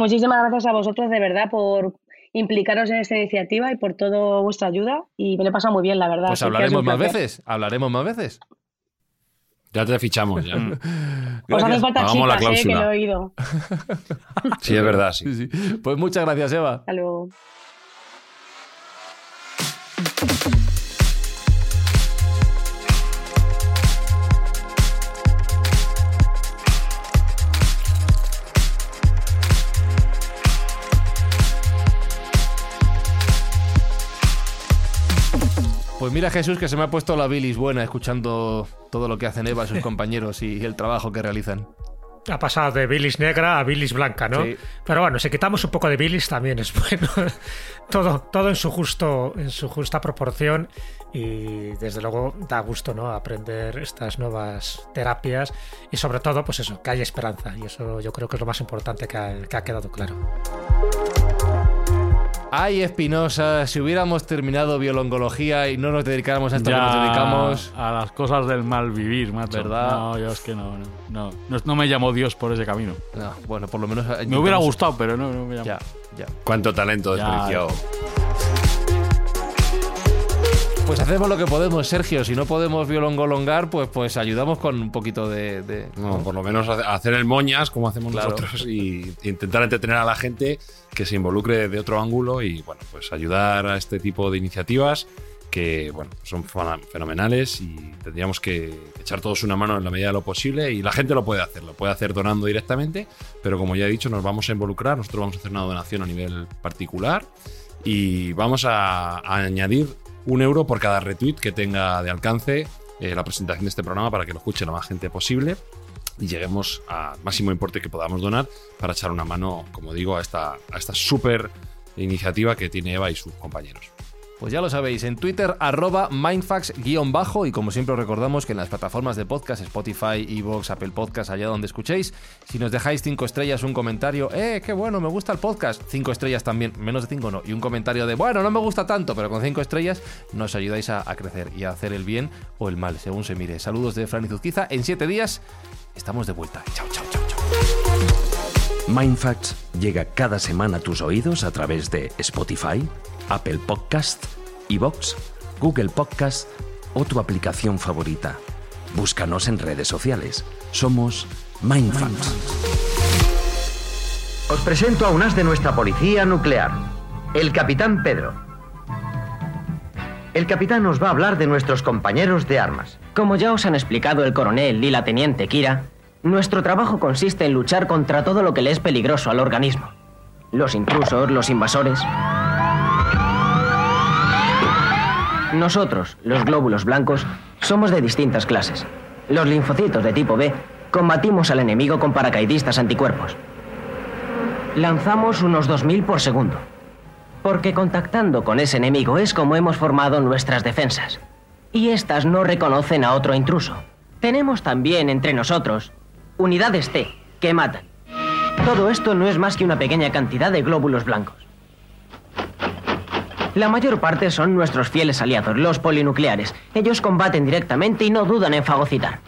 Muchísimas gracias a vosotros de verdad por implicaros en esta iniciativa y por toda vuestra ayuda y me lo he pasado muy bien, la verdad. Pues hablaremos más placer. veces, hablaremos más veces. Ya te fichamos, ya. Os hacen falta Hagamos la chicas, eh, que cláusula. lo he oído. Sí, es verdad, sí. Sí, sí. Pues muchas gracias, Eva. Hasta luego. Pues mira Jesús que se me ha puesto la bilis buena escuchando todo lo que hacen Eva y sus compañeros y el trabajo que realizan. Ha pasado de bilis negra a bilis blanca, ¿no? Sí. Pero bueno, si quitamos un poco de bilis también es bueno. todo, todo en su justo, en su justa proporción. Y desde luego da gusto, ¿no? Aprender estas nuevas terapias. Y sobre todo, pues eso, que hay esperanza. Y eso yo creo que es lo más importante que ha, que ha quedado claro. Ay, Espinosa, si hubiéramos terminado biolongología y no nos dedicáramos a esto que nos dedicamos. a las cosas del mal vivir, macho. ¿Verdad? No, yo es que no, no, no, no, no me llamó Dios por ese camino. No, bueno, por lo menos. Me hubiera gustado, pero no, no me llamó. Ya, ya. Cuánto talento Ya, desperdiciado. Pues hacemos lo que podemos, Sergio. Si no podemos biolongolongar, pues, pues ayudamos con un poquito de. de- No, por lo menos hace- hacer el moñas como hacemos Claro. nosotros y intentar entretener a la gente que se involucre de otro ángulo y bueno, pues ayudar a este tipo de iniciativas que bueno, son fenomenales y tendríamos que echar todos una mano en la medida de lo posible y la gente lo puede hacer, lo puede hacer donando directamente, pero como ya he dicho, nos vamos a involucrar, nosotros vamos a hacer una donación a nivel particular y vamos a, a añadir un euro por cada retweet que tenga de alcance eh, la presentación de este programa para que lo escuche la más gente posible. y lleguemos al máximo importe que podamos donar para echar una mano, como digo, a esta, a esta súper iniciativa que tiene Eva y sus compañeros. Pues ya lo sabéis, en Twitter arroba mindfax-bajo y como siempre os recordamos que en las plataformas de podcast, Spotify, Evox, Apple Podcast, allá donde escuchéis, si nos dejáis cinco estrellas, un comentario, eh, qué bueno, me gusta el podcast, cinco estrellas también, menos de cinco no, y un comentario de, bueno, no me gusta tanto, pero con cinco estrellas nos ayudáis a, crecer y a hacer el bien o el mal, según se mire. Saludos de Fran y Zuzquiza, en siete días estamos de vuelta. Chao, chao, chao, chao. Mindfacts llega cada semana a tus oídos a través de Spotify, Apple Podcast, Evox, Google Podcast o tu aplicación favorita. Búscanos en redes sociales. Somos Mindfacts. Os presento a un as de nuestra policía nuclear, el capitán Pedro. El capitán nos va a hablar de nuestros compañeros de armas. Como ya os han explicado el coronel y la teniente Kira, nuestro trabajo consiste en luchar contra todo lo que le es peligroso al organismo. Los intrusos, los invasores. Nosotros, los glóbulos blancos, somos de distintas clases. Los linfocitos de tipo B combatimos al enemigo con paracaidistas anticuerpos. Lanzamos unos 2.000 por segundo. Porque contactando con ese enemigo es como hemos formado nuestras defensas. Y estas no reconocen a otro intruso. Tenemos también entre nosotros unidades T que matan. Todo esto no es más que una pequeña cantidad de glóbulos blancos. La mayor parte son nuestros fieles aliados, los polinucleares. Ellos combaten directamente y no dudan en fagocitar.